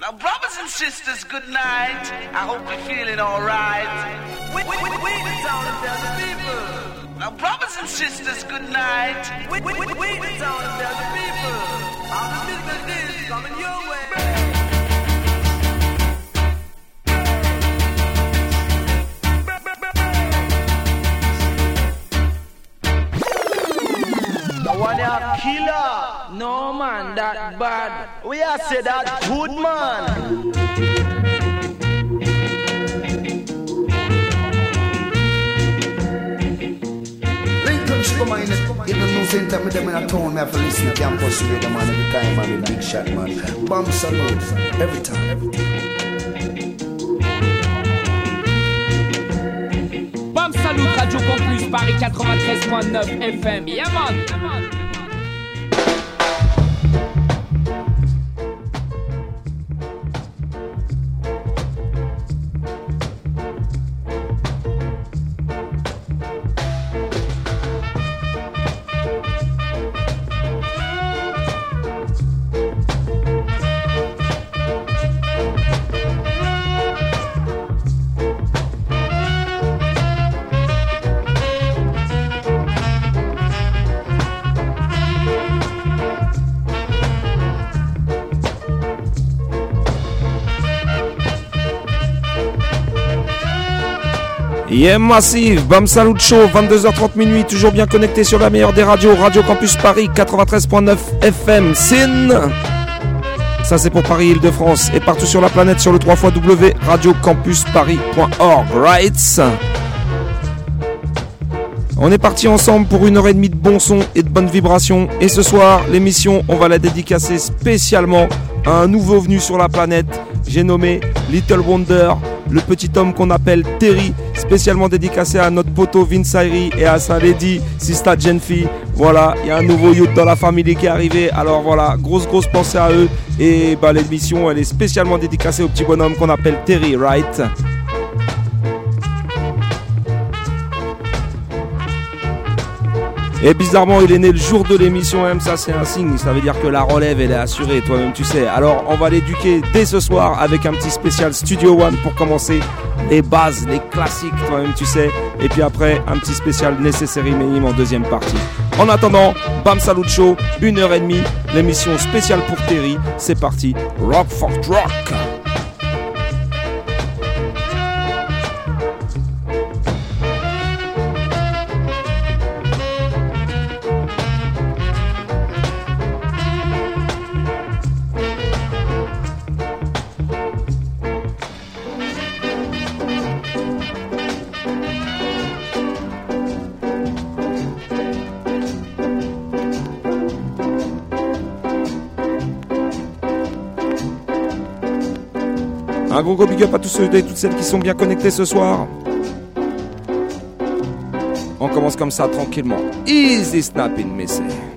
Now, brothers and sisters, good night. I hope you're feeling alright. We, we, we, we the town and tell the people. Now, brothers and sisters, good night. We, we, we, we the town and tell the people. All the business is coming your way. one killer. No man, that bad. We are say that good man. Come on, in the news center, me them in a town, me have to listen to campus radio, man, every time, man, big shot, man. Bam Salut, every time. Every time. Bam Salut, Radio Campus, Paris 93.9 FM. Yeah, man. Yeah, man. Massive, Bam Salut Show, 22h30 minuit, toujours bien connecté sur la meilleure des radios, Radio Campus Paris 93.9 FM, SIN. Ça c'est pour Paris, Île-de-France et partout sur la planète sur le 3 W radiocampusparis.org, right? On est parti ensemble pour une heure et demie de bon son et de bonnes vibrations. Et ce soir, l'émission, on va la dédicacer spécialement à un nouveau venu sur la planète. J'ai nommé Little Wonder, le petit homme qu'on appelle Terry, spécialement dédicacé à notre poteau Vince et à sa lady Sista Genfi. Voilà, il y a un nouveau youth dans la famille qui est arrivé. Alors voilà, grosse grosse pensée à eux. Et bah l'émission, elle est spécialement dédicacée au petit bonhomme qu'on appelle Terry, right? Et bizarrement, il est né le jour de l'émission même, ça c'est un signe, ça veut dire que la relève elle est assurée, toi-même tu sais. Alors on va l'éduquer dès ce soir avec un petit spécial Studio One pour commencer les bases, les classiques, toi-même tu sais. Et puis après, un petit spécial Necessary Minimum en deuxième partie. En attendant, Bam Salut Show, une heure et demie, l'émission spéciale pour Terry, c'est parti, Rock for Rock. Gros gros big up à tous ceux et toutes celles qui sont bien connectés ce soir. On commence comme ça tranquillement. Easy snapping, message.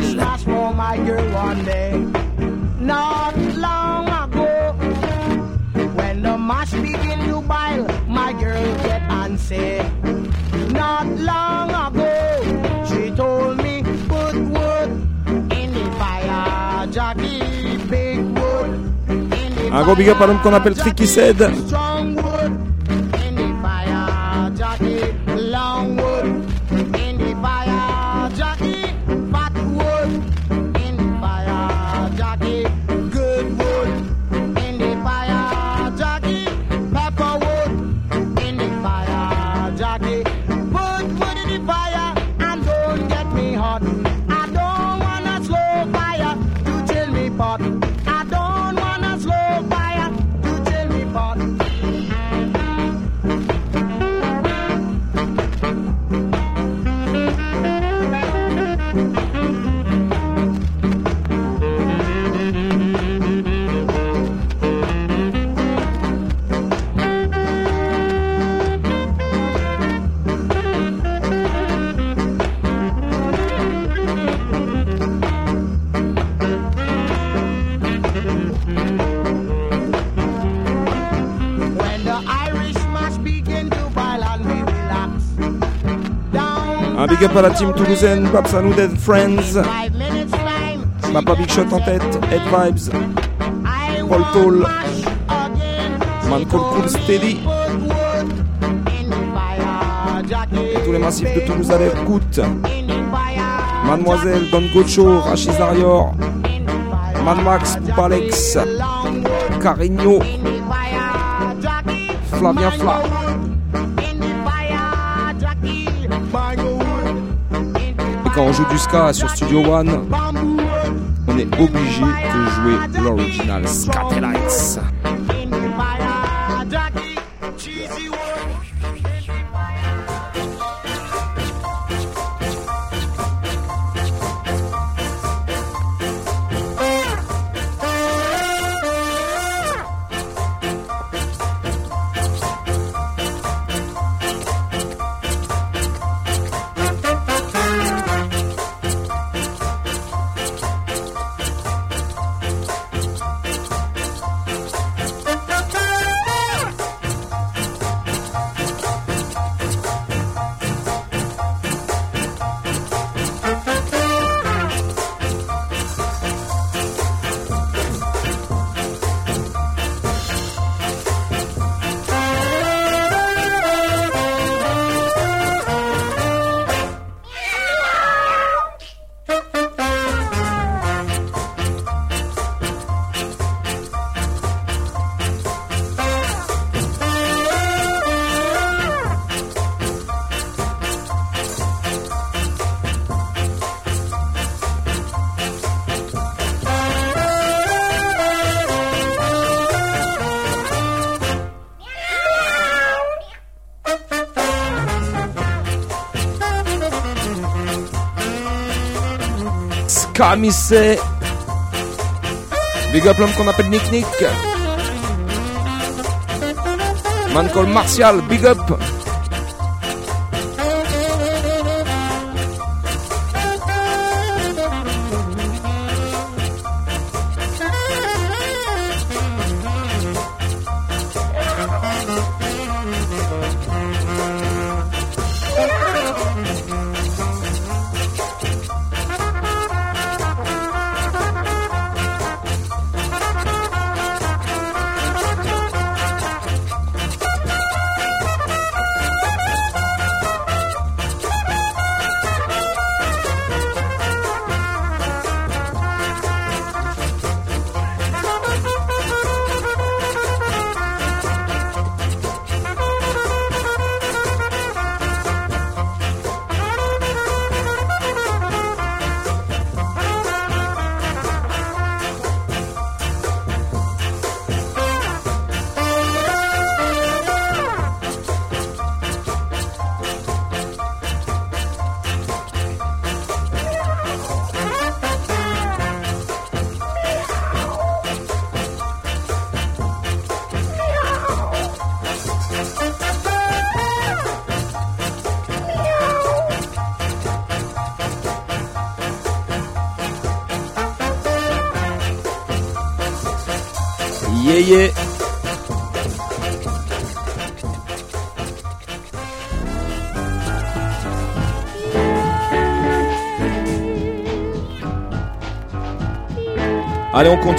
Gratouille, c'est vinyle. Not long ago, when the mash begin to boil, my girl get antsy. Not long ago, she told me put wood in the fire, Jackie, big wood in the Un gros big up à l'homme qu'on appelle Tricky Said. Big up à la team toulousaine, Babs and Dead Friends. Papa Big Shot en tête, Head Vibes, Paul Toll, Man Cool Cool Steady. Et tous les massifs de Toulouse à l'écoute. Mademoiselle, Don Gocho, Rachis Arior, Mad Max, Palex, Carigno, Flavien Fla. On joue du ska sur Studio One, on est obligé de jouer l'original Scatelites. Scamissé. Big up l'homme qu'on appelle Nick Nick. Man called Martial, big up.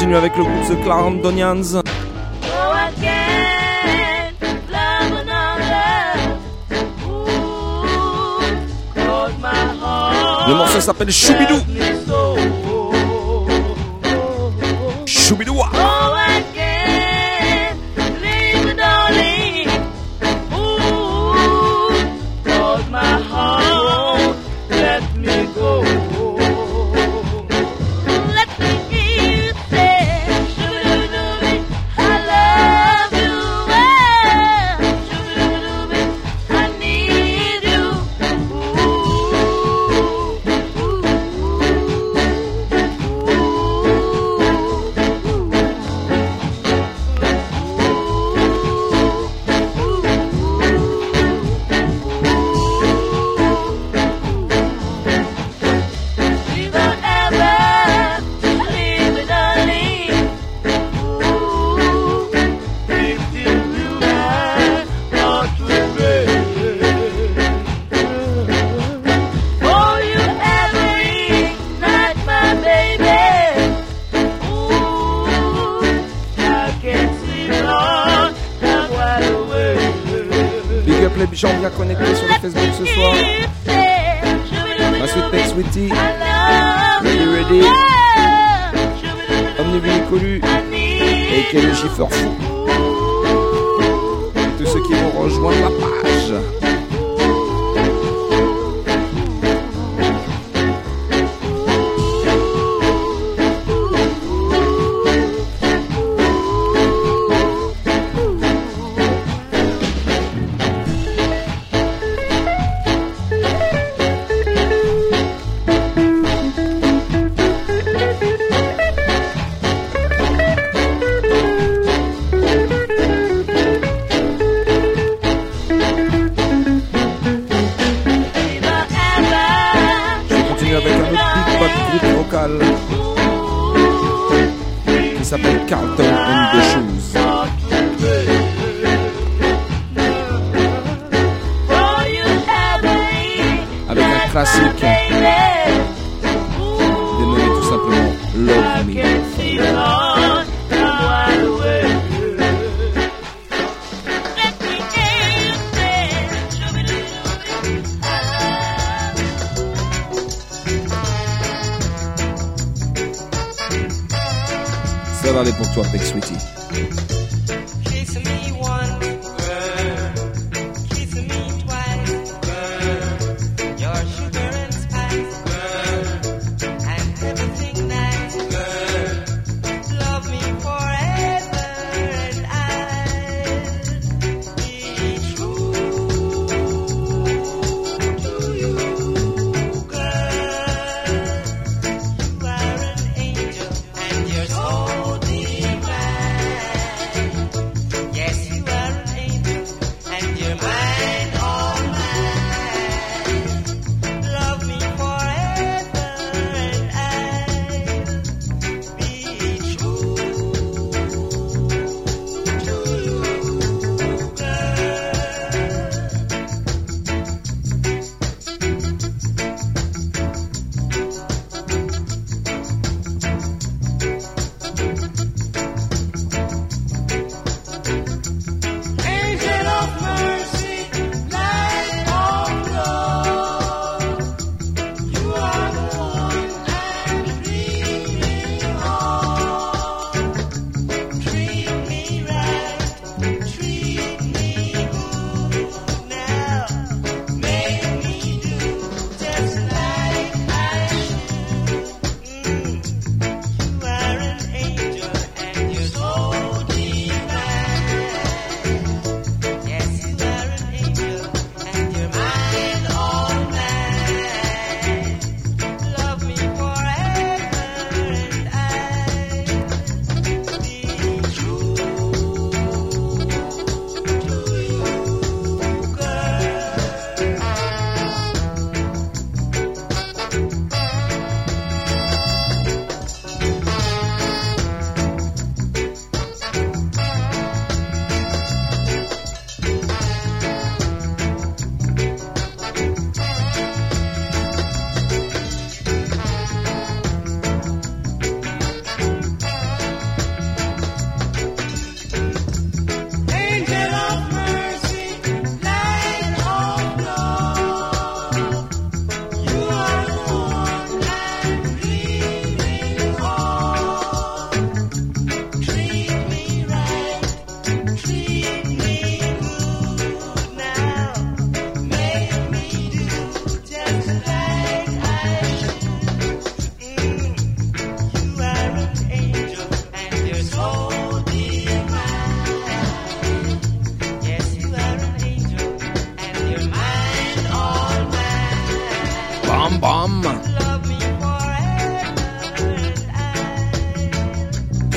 continue avec le groupe The Clarendonians. Le morceau s'appelle Choubidou. Choubidou.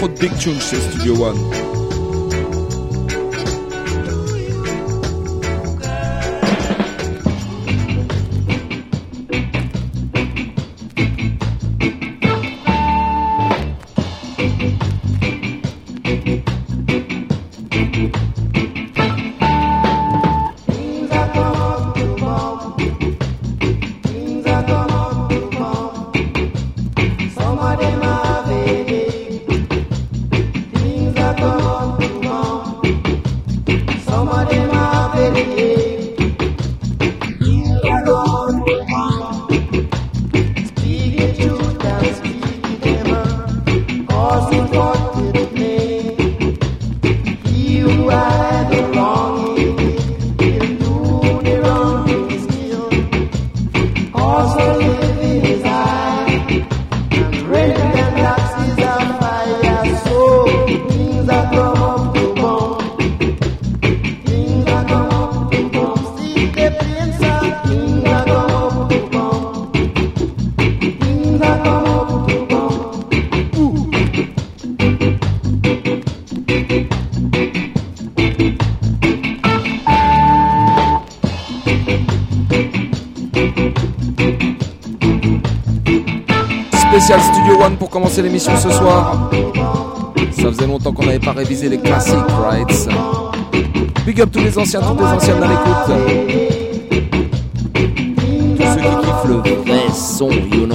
Big tunes chez Studio One. L'émission ce soir. Ça faisait longtemps qu'on n'avait pas révisé les classiques, right? Big up tous les anciens, toutes les anciennes à l'écoute. Tous ceux qui kiffent le vrai son, you.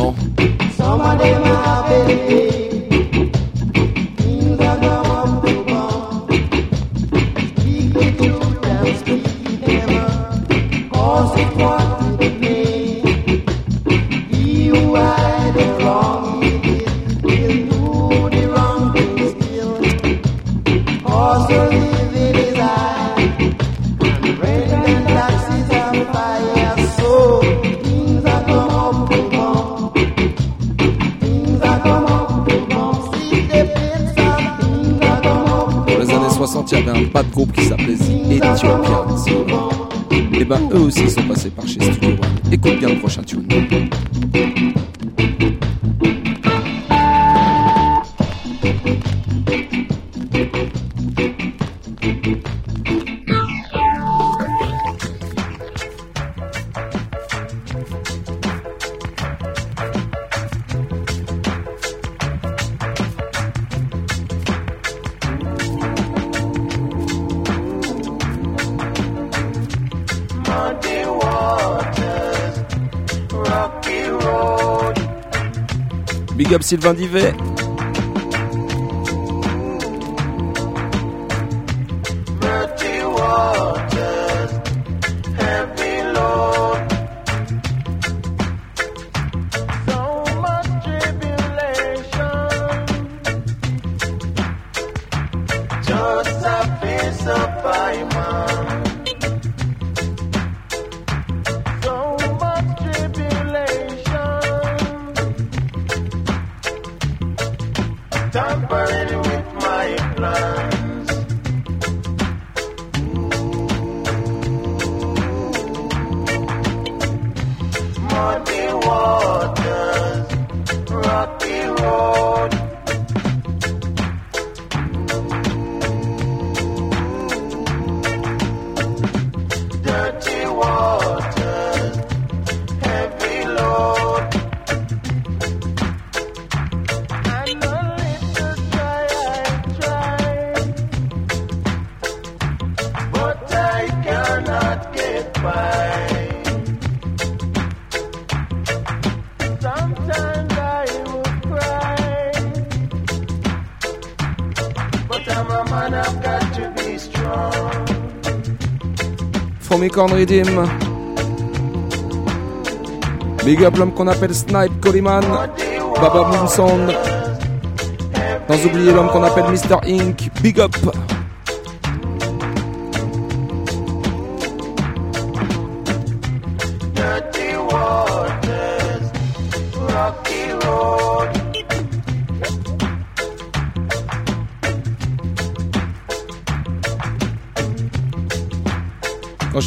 Eux aussi sont passés par chez Studio One. Écoute bien le prochain tune. Big up Sylvain Divet. Formicorn Redeem. Big up l'homme qu'on appelle Snipe Coleman. Baba Moonsound. Sans oublier l'homme qu'on appelle Mr. Inc. Big up.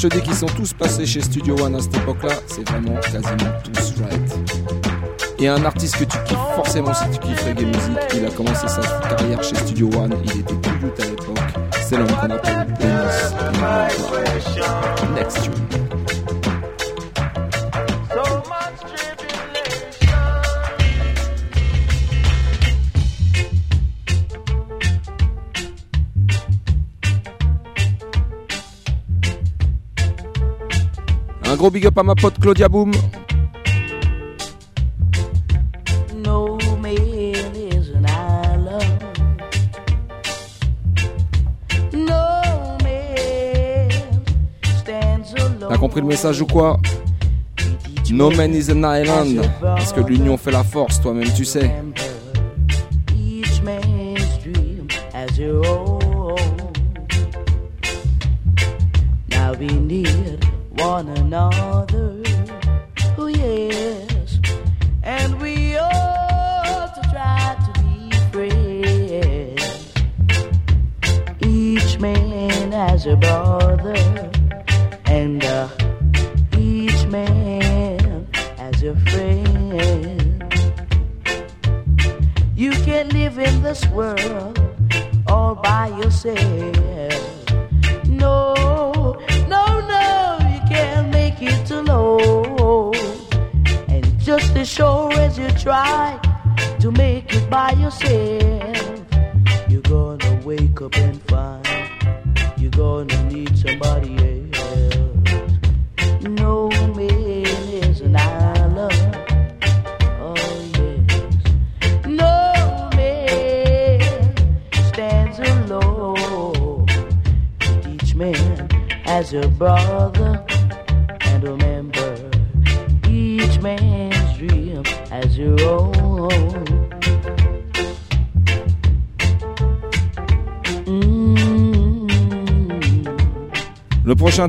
Dis qu'ils sont tous passés chez Studio One à cette époque-là, c'est vraiment quasiment tous right. Et un artiste que tu kiffes forcément si tu kiffes reggae music, il a commencé sa carrière chez Studio One, il était tout youth à l'époque. C'est l'homme qu'on appelle Dennis. Next tune. Un gros big up à ma pote Claudia Boom. No man is an island. No man stands alone. T'as compris le message ou quoi? No man is an island. Parce que l'union fait la force, toi-même tu sais.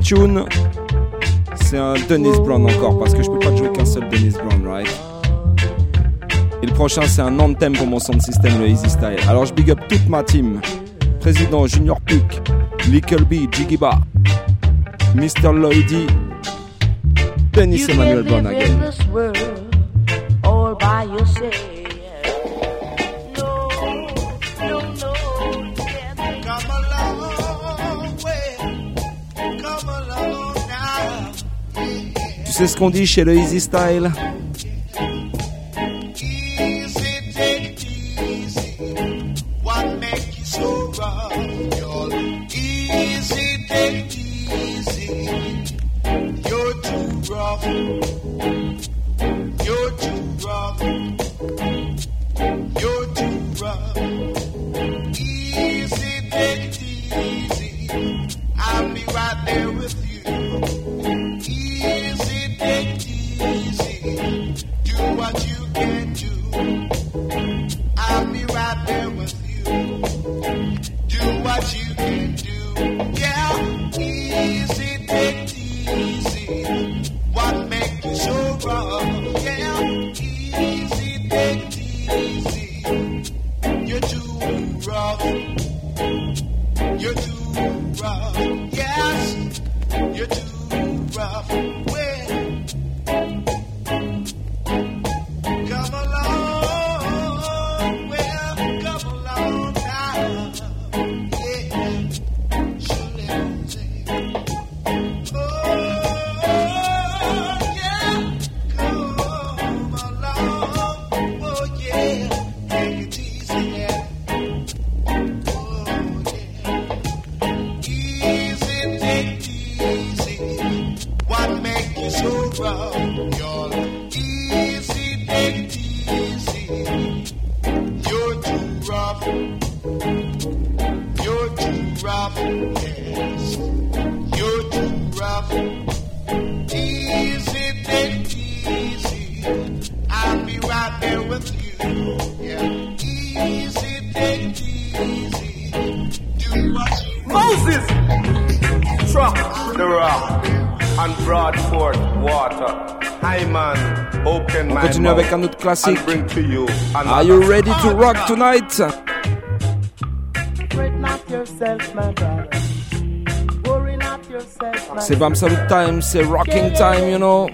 Prochain tune, c'est un Dennis Brown encore, parce que je peux pas jouer qu'un seul Dennis Brown, right? Et le prochain, c'est un anthem pour mon sound system, le Easy Style. Alors je big up toute ma team. Président Junior Puck, Lickle B, Jiggy Mr. Lloydy, Dennis Emmanuel Brown again. Sais ce qu'on dit chez le Easy Style mouth avec un autre classique. and bring to you Are you ready to rock tonight Fret not yourself, my brother. Worry not yourself, my C'est Bam Salut Time, c'est rocking time, you know.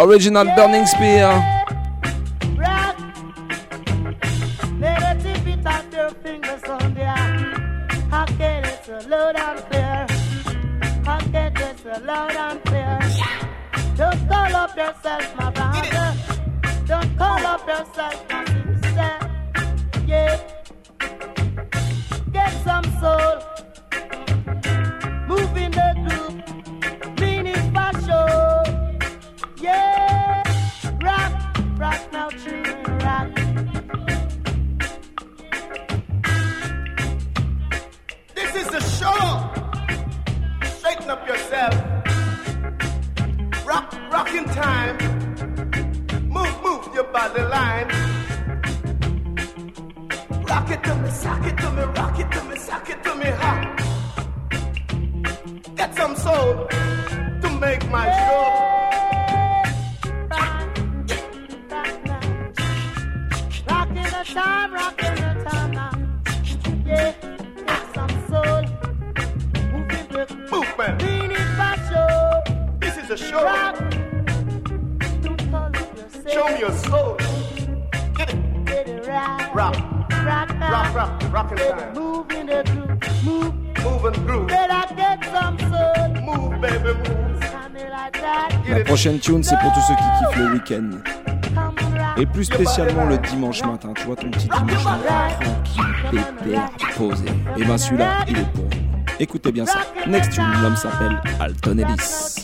Original Burning Spear. Straighten up yourself. Rock, rock in time. Move, move your body line. Rock it to me, sock it to me, rock it to me, sock it to me, ha. Get some soul to make my show. Show. Yourself. Show me your soul. Get it. Get it right. Rock, Rock rock, rock, rock in it time. moving the groove. Move. Move and groove. Better get some soul. Move, baby, move. Something like that. Get La it. prochaine tune, c'est pour tous ceux qui kiffent le week-end. Et plus spécialement le dimanche matin. Tu vois ton petit dimanche matin tranquille, pépère, posé. Et ben celui-là, il est pour vous. Écoutez bien ça. Next tune, l'homme s'appelle Alton Ellis.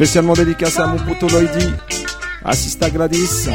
Spécialement dédicace à mon poteau Lloydy. Assista Gladys.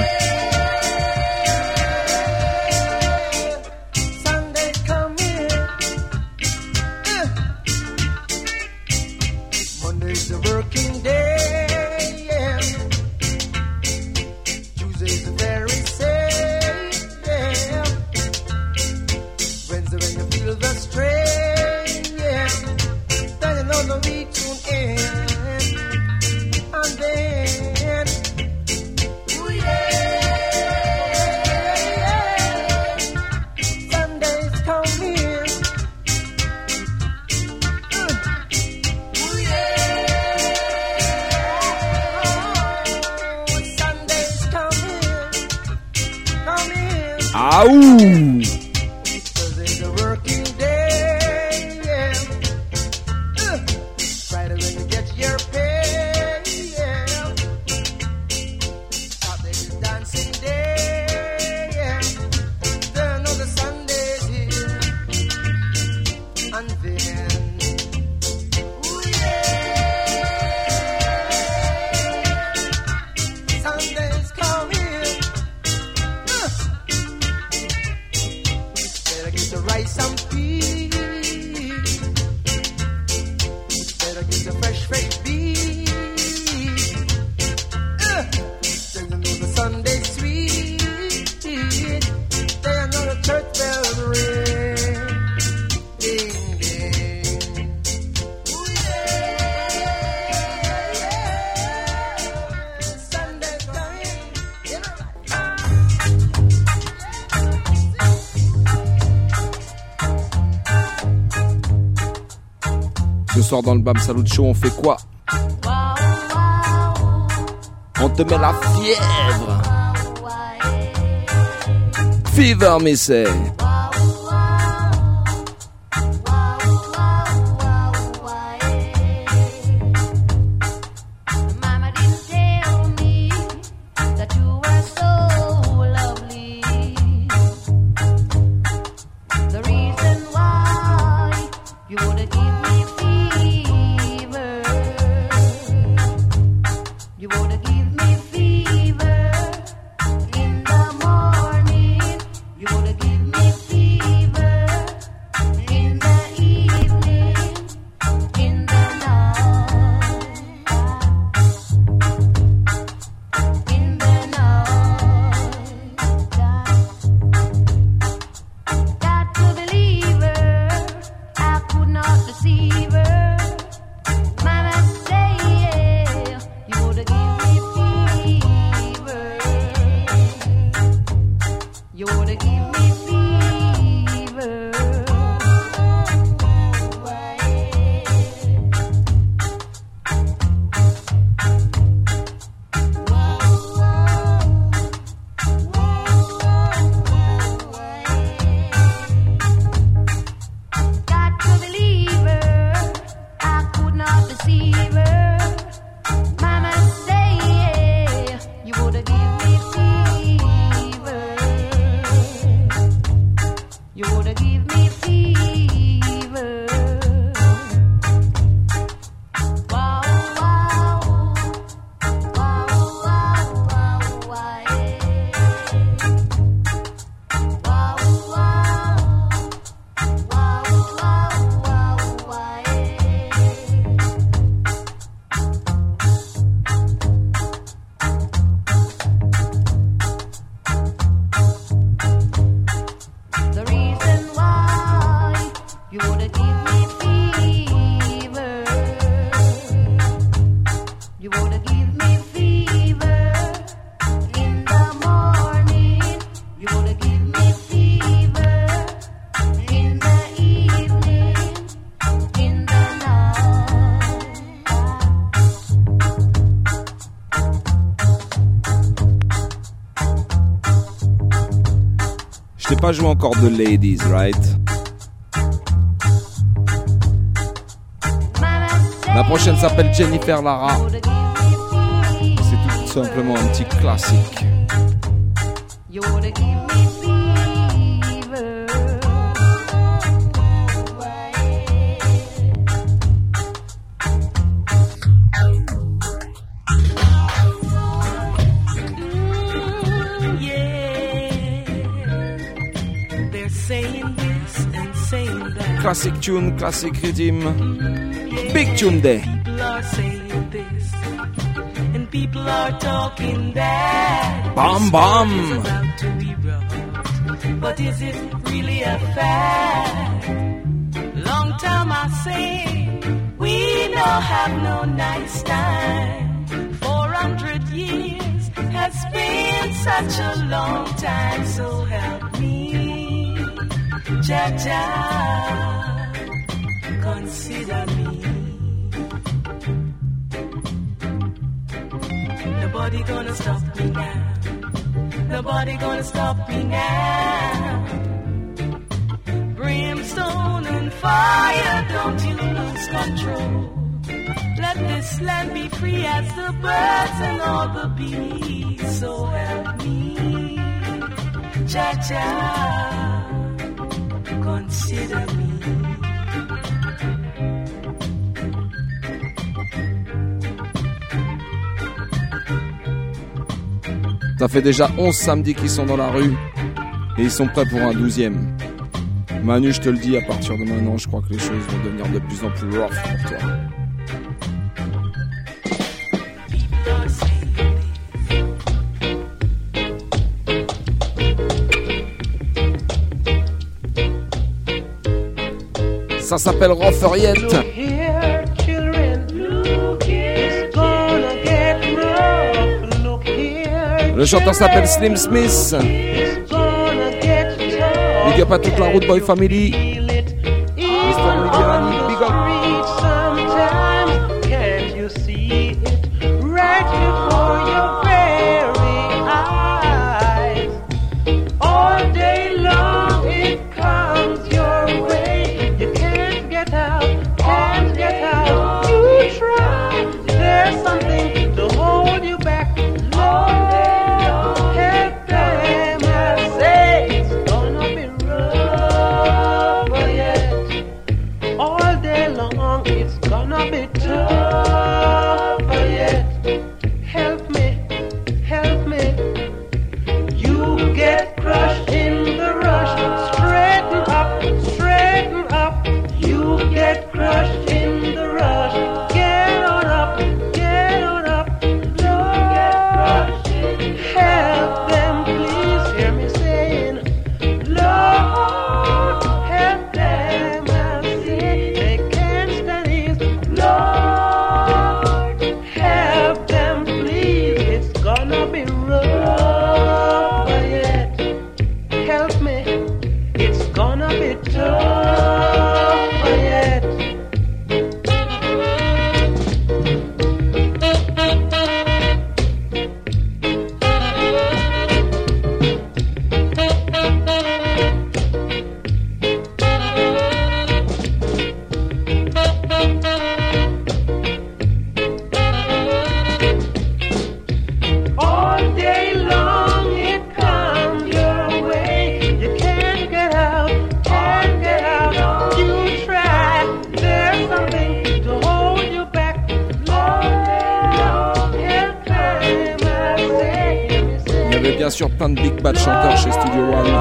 Dans le Bam Salut Show, on fait quoi On te met la fièvre. Fever, mais Encore de Ladies, right? La prochaine s'appelle Jennifer Lara. C'est tout simplement un petit classique. Classic tune, classic rhythm. Big tune day. Bam, bam. But is it really a fact? Long time I say we no have no nice time. Four hundred years has been such a long time. So help me, consider me. Nobody gonna stop me now. Nobody gonna stop me now. Brimstone and fire, don't you lose control. Let this land be free as the birds and all the bees. So help me, Jah Jah, consider me. Ça fait déjà 11 samedis qu'ils sont dans la rue et ils sont prêts pour un 12e. Manu, je te le dis, à partir de maintenant, je crois que les choses vont devenir de plus en plus rough pour toi. Ça s'appelle Rofferiette. Le chanteur s'appelle Slim Smith. Il n'y a pas toute la route Boy Family. Plein de chanteurs chez Studio One.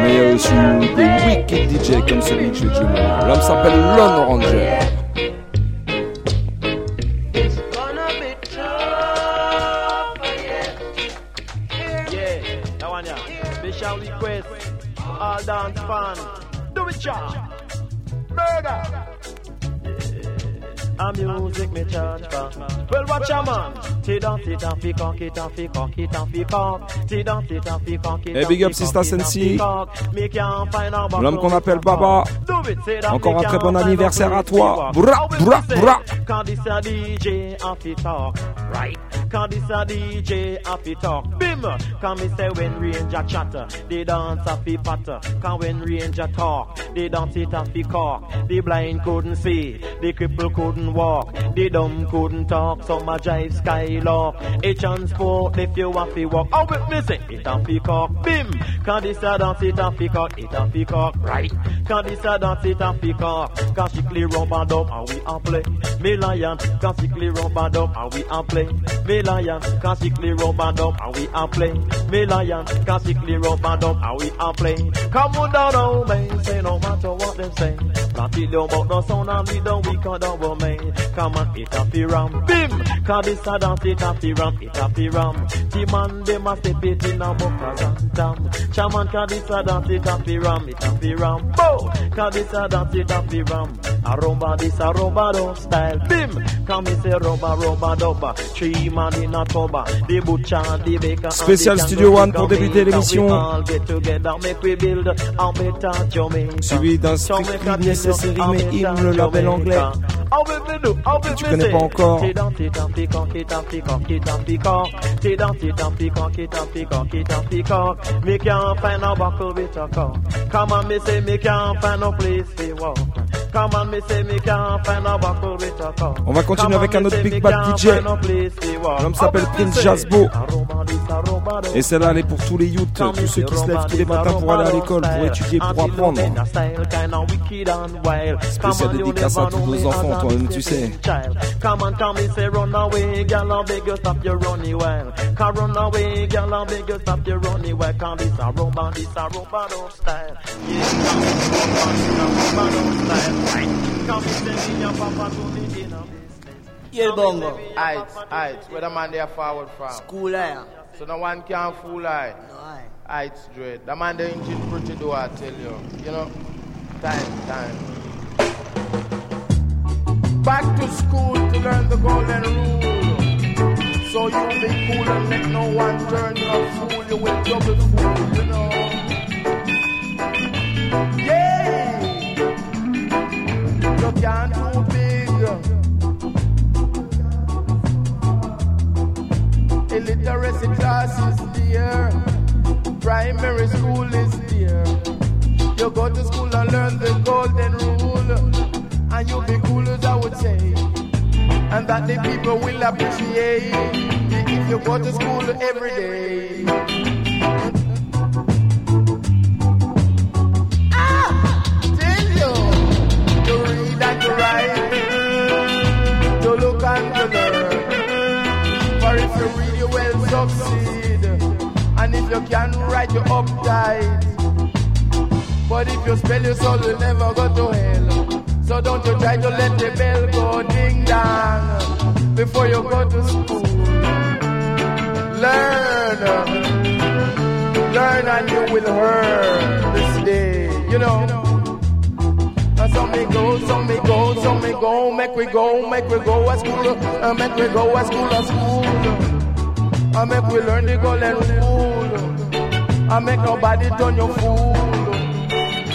Mais il y a aussi eu des wicked DJ comme celui que j'ai joué. L'homme s'appelle Lone Ranger. Et eh, big up Sista Sensi. L'homme qu'on appelle Baba. Encore un très bon anniversaire à toi. Bra bra bra. Quand DJ Afi Talk Right. Quand il s'agit DJ Talk Bim. Cause me say when ranger chatter, they dance off it patter. Cause when ranger talk, they dance it off it cock. The blind couldn't see, the cripple couldn't walk, the dumb couldn't talk. Some a drive skylark. A transport if you want to walk. Oh, with me say it off it cock. Bim! Can this a dance it off it cock, it off it cock, right? Cause this a dance it off it cock. Cause she clear rubber dub and we a play. Me lion, cause she clear rubber dub and we a play. Me lion, cause she clear rubber dub and we a play. Me lion, cause she clear dub and we a play. Come on down, say no matter what them say. Not it down about the sound and we don't we can double man. Come on, it a bim. Cause this a dance it a fi ram, it a fi ram. The man them a step it in a buckers and tam. Chaman, cause this a dance it a it a. Bo, cause this a dance it a this a style, bim. Come me say rumba dub. Three man in a cover, uh, the butcher the baker. Spécial the Studio One pour débuter l'émission. Suivi d'un Strictly Necessary mais hymne, le label anglais. Si tu connais pas encore. On. On va continuer avec un autre Big Bad DJ. L'homme s'appelle Prince Jasbo. Et celle-là, elle est pour tous les youths, tous ceux qui se lèvent tous les matins pour aller à l'école, pour étudier, pour apprendre. Spécial dédicace à tous nos enfants, toi-même, tu sais. Yeah, bongo. Where man they are forward from? School. Eh? So no one can fool I. No, aye. Height straight. The man they engine pretty do I tell you. You know? Time, time. Back to school to learn the golden rule. So you be cool and make no one turn you a fool. You will double fool, you know. Yeah. You can't Illiteracy class is there. Primary school is there. You go to school and learn the golden rule. And you'll be cool as I would say. And that the people will appreciate if you go to school every day. But if you spell your soul, you'll never go to hell. So don't you try to let the bell go ding dong before you go to school. Learn, learn, and you will learn this day. You know. Some me go, some me go, some me go, make we go, make we go to school, uh, make we go to school, to school. And make we learn the golden rule. And make nobody turn your fool.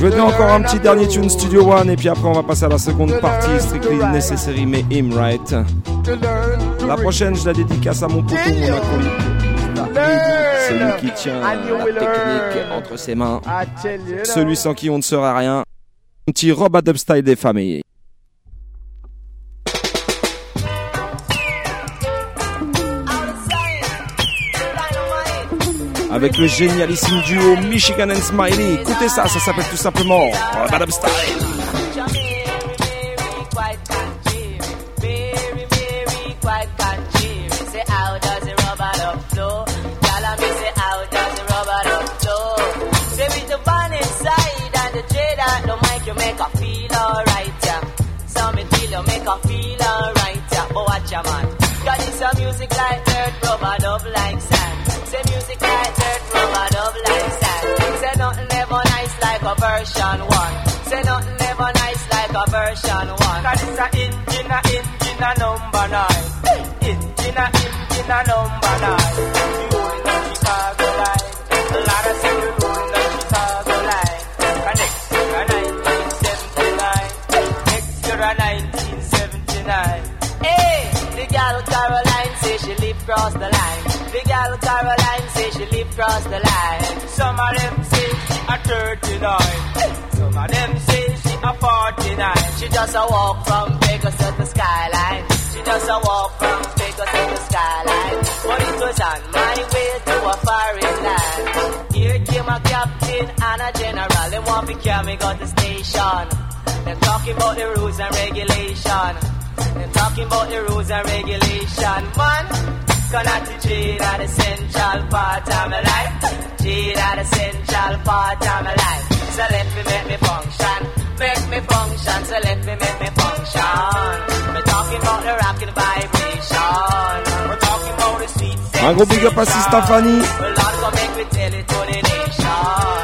Je vais donner encore un petit dernier tune Studio One et puis après on va passer à la seconde partie Strictly Necessary mais Him Right. La prochaine je la dédicace à mon poteau, mon acolyte. qui tient la technique entre ses mains. Celui sans qui on ne serait rien. Un petit Rob Adub Style des familles. Avec le génialissime duo Michigan and Smiley. Écoutez ça, ça s'appelle tout simplement Rub a Dub Style. music like dirt, rubber like sand. Say music like version one. Say nothing ever nice like a version one. Cause it's a engine, a engine, a number nine. Engine, a engine, a number nine. We rolling down Chicago line. A lot of say we rolling down Chicago line. And next year a 1979. Next year a 1979. Hey, the gal Caroline say she live cross the line. The gal Caroline say she live cross the line. Some of them say a 39. Them say she a 49. She just a walk from Vegas to the skyline. She just a walk from Vegas to the skyline. But it was on my way to a foreign land. Here came a captain and a general. They want to carry me go to station. They're talking about the rules and regulation. They're talking about the rules and regulation. Man, gonna to trade at the central part of my life. Trade at the central part of my life. So let me make me function. Make me function. So let me make me function. We're talking about the rocking vibration. We're talking about the sweet Un gros big up à Sista Fanny. Well, Lord, go make me tell it to the nation.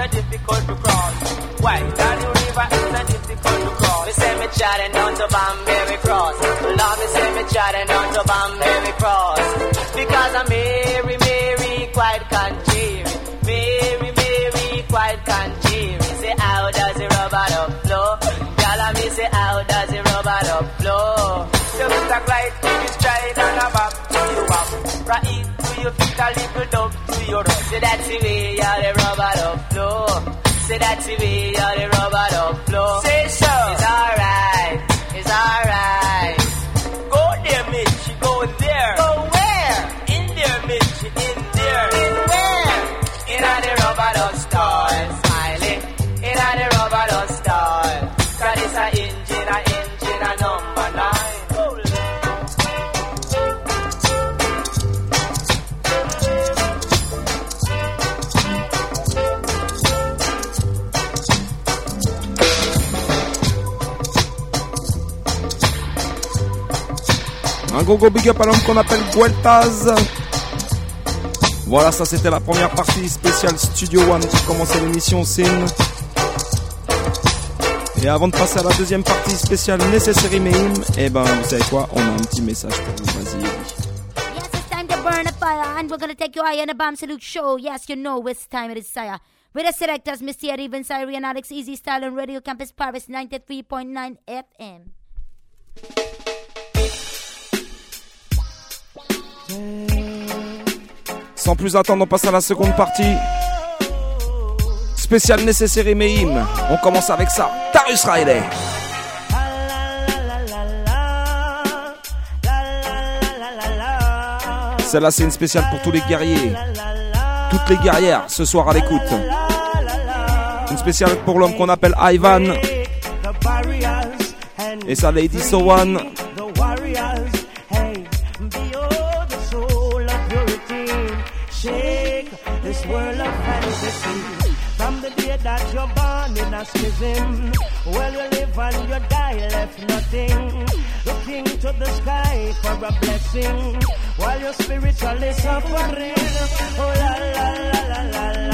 A difficult to cross. Wider the river, it's a difficult to cross. Me say me chatting down to Banbury Cross. Lord, me say me chatting down to Banbury Cross. Because I'm Mary, Mary, quite country. Mary, Mary, quite country. Say how does the rubber dub flow? Y'all me say how does the rubber dub flow? You Mr. Clyde, you stride and a bop to you up. Right to your feet, a little dub up. Say that's the way yeah, the rubber dub flow. Say that's the way yeah, the rubber dub flow. Say Un gros gros big up à l'homme qu'on appelle Gueltaz. Voilà, ça c'était la première partie spéciale Studio One pour commencer l'émission Sin. Et avant de passer à la deuxième partie spéciale Necessary Mayhem, eh ben vous savez quoi, on a un petit message pour vous, vas-y. Yes, it's time to burn a fire, and we're gonna take you high on the Bomb Salute Show. Yes, you know it's time it is sire. With the selectors, Mr. Eddie, Vince, Irie, and Alex Easy Style on Radio Campus Paris 93.9 FM. Sans plus attendre, on passe à la seconde partie. Spécial Necessary Mayhem. On commence avec ça. Tarus Riley. Celle-là, c'est une spéciale pour tous les guerriers. Toutes les guerrières, ce soir à l'écoute. Une spéciale pour l'homme qu'on appelle Ivan. Et sa Lady Sowan. Schism, well, you live and you die, left nothing. Looking to the sky for a blessing, while you're spiritually suffering. Oh, la la la la la.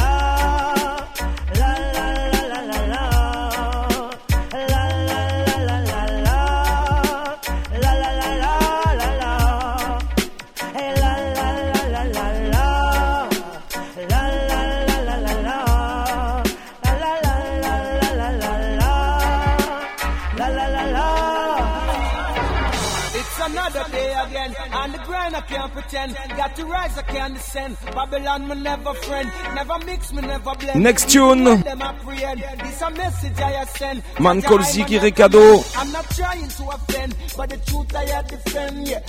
Next tune. Man Colzy qui Recado.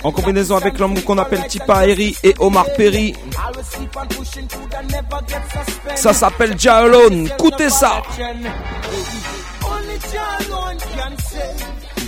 En combinaison avec l'homme qu'on appelle Tipa Eri et Omar Perry. Ça s'appelle Jalone. Écoutez ça.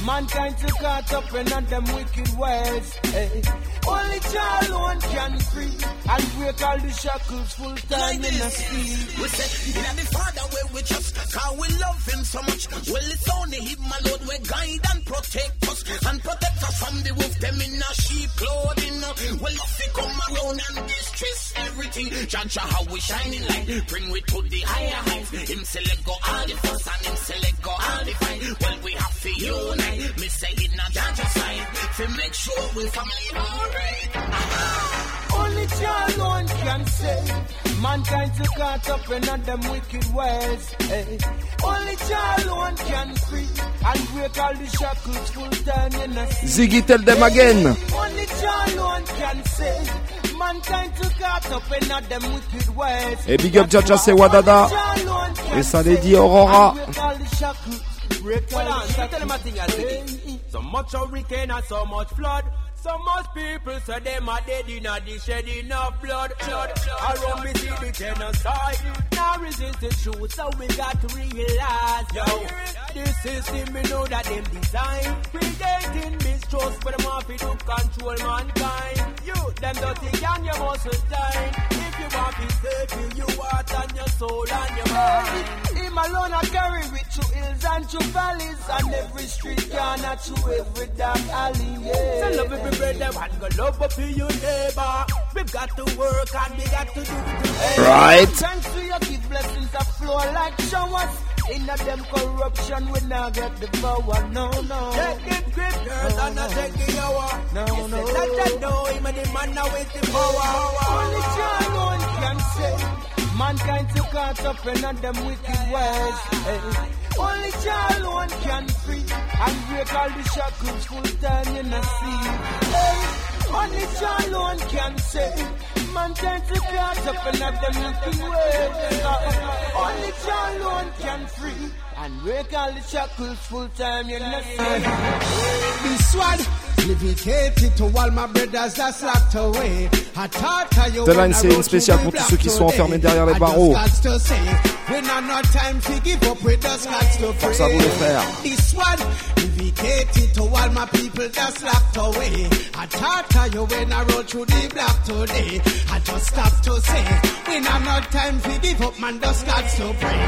Only Jah can save mankind to caught up in all them wicked ways. Hey. Only child alone can free and break all the shackles full time in a speed. We say, in the Father where we trust, cause we love Him so much. Well, it's only Him, my Lord, we guide and protect us, and protect us from the wolf, them in a sheep clothing. Well, if we come around and distress everything, judge how we shining light, bring we to the higher heights. Him say let go all the fuss and Him say let go all the fight. Well, we have to unite. Me say it not judge side, to make sure we family alright. Only Jah alone can save mankind to caught up in all them wicked ways. Hey. Only Jah alone can free and break all the shackles full time in a speed. Ziggy tell them again. Only Jah alone can save. Et big up Jaja c'est Wadada. Et ça les dit Aurora. Well, on, so tell them a thing, I say. So much hurricane and so much flood. So much people say them are dead in a the shedding of blood. blood. Around me see the genocide. Now resist the truth, so we got to realize, yo, this system we know that them design. Creating mistrust for them off to control mankind. You, them dirty and you must die. If you want to save you, you heart and your soul and your mind. Him alone I carry with through hills and through valleys and every street corner to every dark alley. Yeah. So love every brother and go love up to your neighbor. We've got to work and we got to do it together. Right. Thanks to you give blessings that flow like showers. In a them corruption, we now get the power. No, no. Take it grip, girls, and not take the hour. No, no. Let them know him and the man now with the power. Only Jah alone can save mankind to caught up in all them wicked ways. Hey. Only Jah alone can free and break all the shackles full time in a sea. Hey. Only Jah alone can save mankind to caught up in all them ways. Uh, only Jah alone can free and break all the shackles full time a sea. This one, dedicated to all my brothers that's locked away. I thought I you Celle-là, when I c'est une spéciale pour tous ceux qui sont enfermés derrière les barreaux. just got to say, we not no time to give up, we just got to Force à vous les frères. Dedicated to all my people that's locked away. I thought of you when I rode through the block today. I just stop to say, we not no time to give up, man, just got to pray.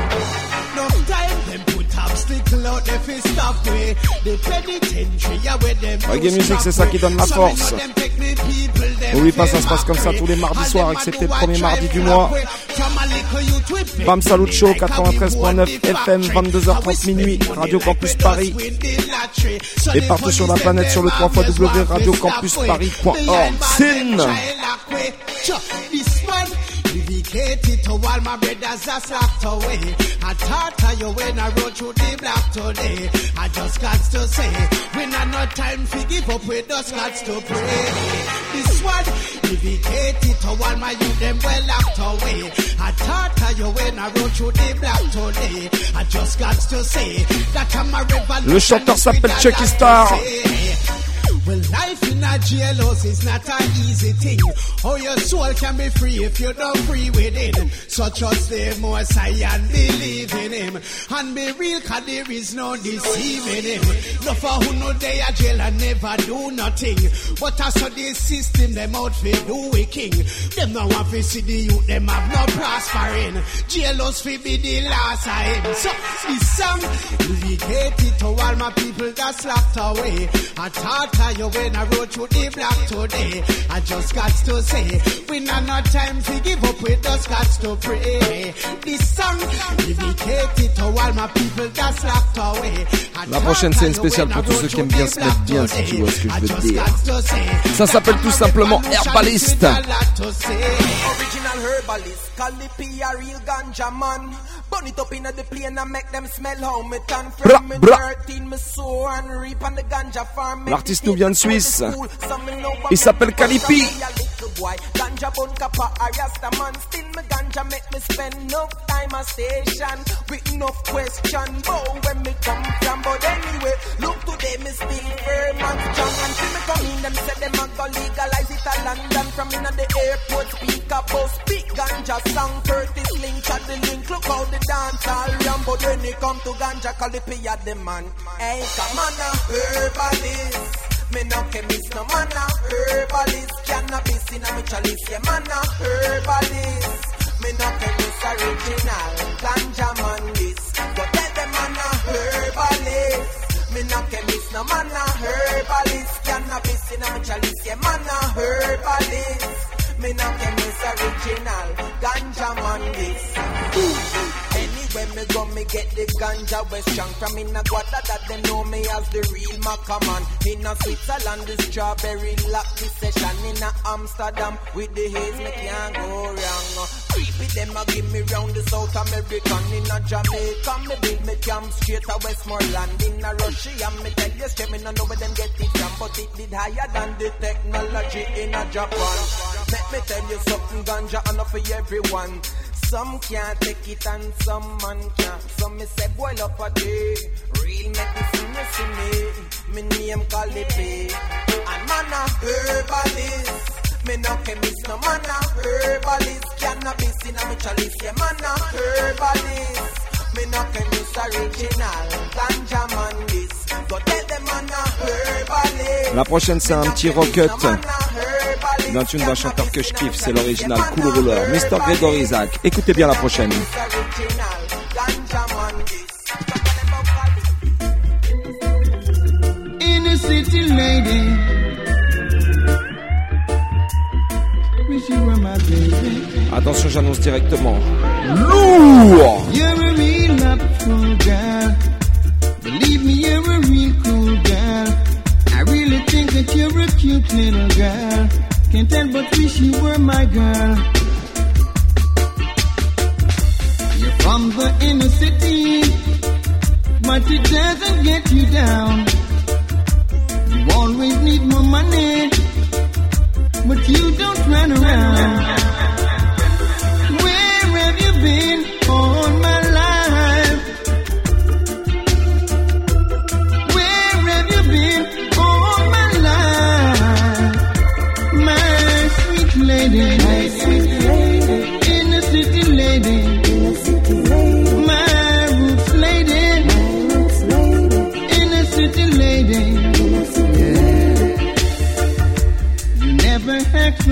No time, them put obstacle out there fi stop way. Eh. Penitentiary, yeah, where them c'est ça qui donne la force. Oui, pas ça se passe comme ça tous les mardis soirs, excepté le premier mardi du mois. Bam Salut Show, 93.9 FM, 22h30 minuit, Radio Campus Paris. Et partout sur la planète sur le 3 www.radiocampusparis.org. Sin! Dedicated to all my brothers that's locked away. I thought of you when I rode through the block today. I just got to say, we not no time to give up, we just got to pray. This one dedicated to all my youth, them well locked away. I thought of you when I rode through the block today. I just got to say that I'm a revolution. Le chanteur s'appelle Chukki Starr Well, life in a jailhouse is not an easy thing. Oh, your soul can be free if you don't free within. So trust the most high and believe in him. And be real, cause there is no deceiving him. No for who know they are jail and never do nothing. But I saw this system, them out for do we king. Them no want to see the youth, them have no prospering. Jailhouse fi be the last time. So, this song, dedicated to all my people that's locked away. I thought of you when I rode through the block today? I just got to say, we not no time to give up, we just got to pray. This song, dedicated to all my people that's locked away. I La prochaine une spéciale pour tous ceux qui aiment bien se mettre bien si tu vois ce que je veux te dire. Ça s'appelle tout simplement Herbaliste. Original herbalist, Calipi a real ganja man. Burn it up in the plane and make them smell how me from bra. 13 me sow and reap on the ganja farm. L'artiste nous vient de Suisse. Il s'appelle Calipi. boy. Ganja bun kappa, a rasta man. Still me ganja make me spend enough time a station with enough question. But when me come from, but anyway, look today me still firm and strong. Until me come in, them say them a go legalize it a London. From in the airport, bus, ganja song. Curtis link at the link. Look how the dance all ram. But when it come to ganja, call the at the man. Hey, come on now, herbalist. Me no chemist, no man a herbalist. Cannabis in a me chalice, yeah man a herbalist. Me no chemist, original ganja man this. Go tell them man a herbalist. Me no chemist, no man a herbalist. Cannabis in a me chalice, yeah man a herbalist. Me no chemist, original ganja man this. Anywhere me go, me get the ganja we strong from in a guada that they know me as the real Macaman. In a Switzerland, the strawberry the session. In a Amsterdam, with the haze, me can't go wrong. Creepy them a give me round the South American. In a Jamaica, me build me camp straight to Westmoreland. In a Russia, me tell you straight, me no know where them get it from, but it did higher than the technology in a Japan. Let me tell you something, ganja enough for everyone. Some can't take it and some man can't. Some me say boil up a day. Real medicine you see me. Me name Cali P. And man a herbalist. Me no chemist, no man a herbalist. Cannabis in a me chalice, yeah man a herbalist. Me no chemist original. Ganja man this. Go tell La prochaine, c'est un petit rocket d'un tune d'un chanteur que je kiffe, c'est l'original Cool Ruler, Mr. Gregory Isaac. Écoutez bien la prochaine. In a city lady. Wish you were my baby. Attention, j'annonce directement. Lourd You're a real natural girl. Believe me, you're a real cool little girl. Can't tell but wish you were my girl. You're from the inner city, but it doesn't get you down. You always need more money, but you don't run around.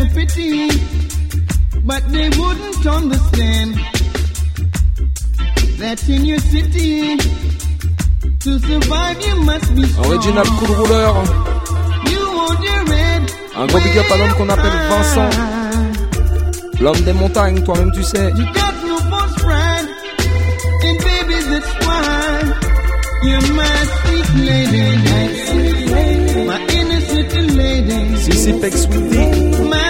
Pity, but they wouldn't understand that in your city, to survive you must be strong. Original Cool Ruler. You hold your red Un gros big up à l'homme qu'on appelle Vincent. L'homme des montagnes, toi-même tu sais. You got no false pride, and baby, that's why you're my sweet lady, my Sissy Peck Sweetie.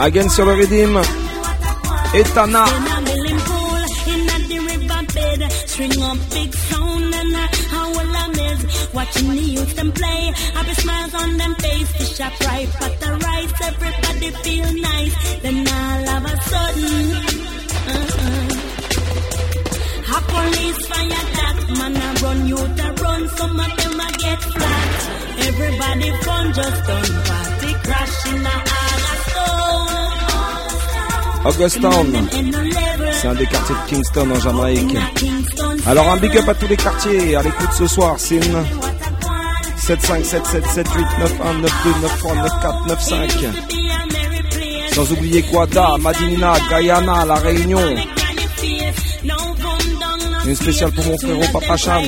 Again sur le Redeem. Etana. In a milling pool In a the river String up big sound And a howl a miss Watching the youth them play Happy smiles on them face Fish up right Pot the rice Everybody feel nice Then all of a sudden uh-uh. A police fire that man a run you to run some of them a get flat everybody fun just done party Augustown. C'est un des quartiers de Kingston en Jamaïque. Alors un big up à tous les quartiers à l'écoute ce soir, Sin. 7 5 7 7 7 8 9 1 9 2 9 3 9 4 9 5 Sans oublier Guada, Madinina, Guyana, La Réunion. Une spéciale pour mon frérot Papa Chan.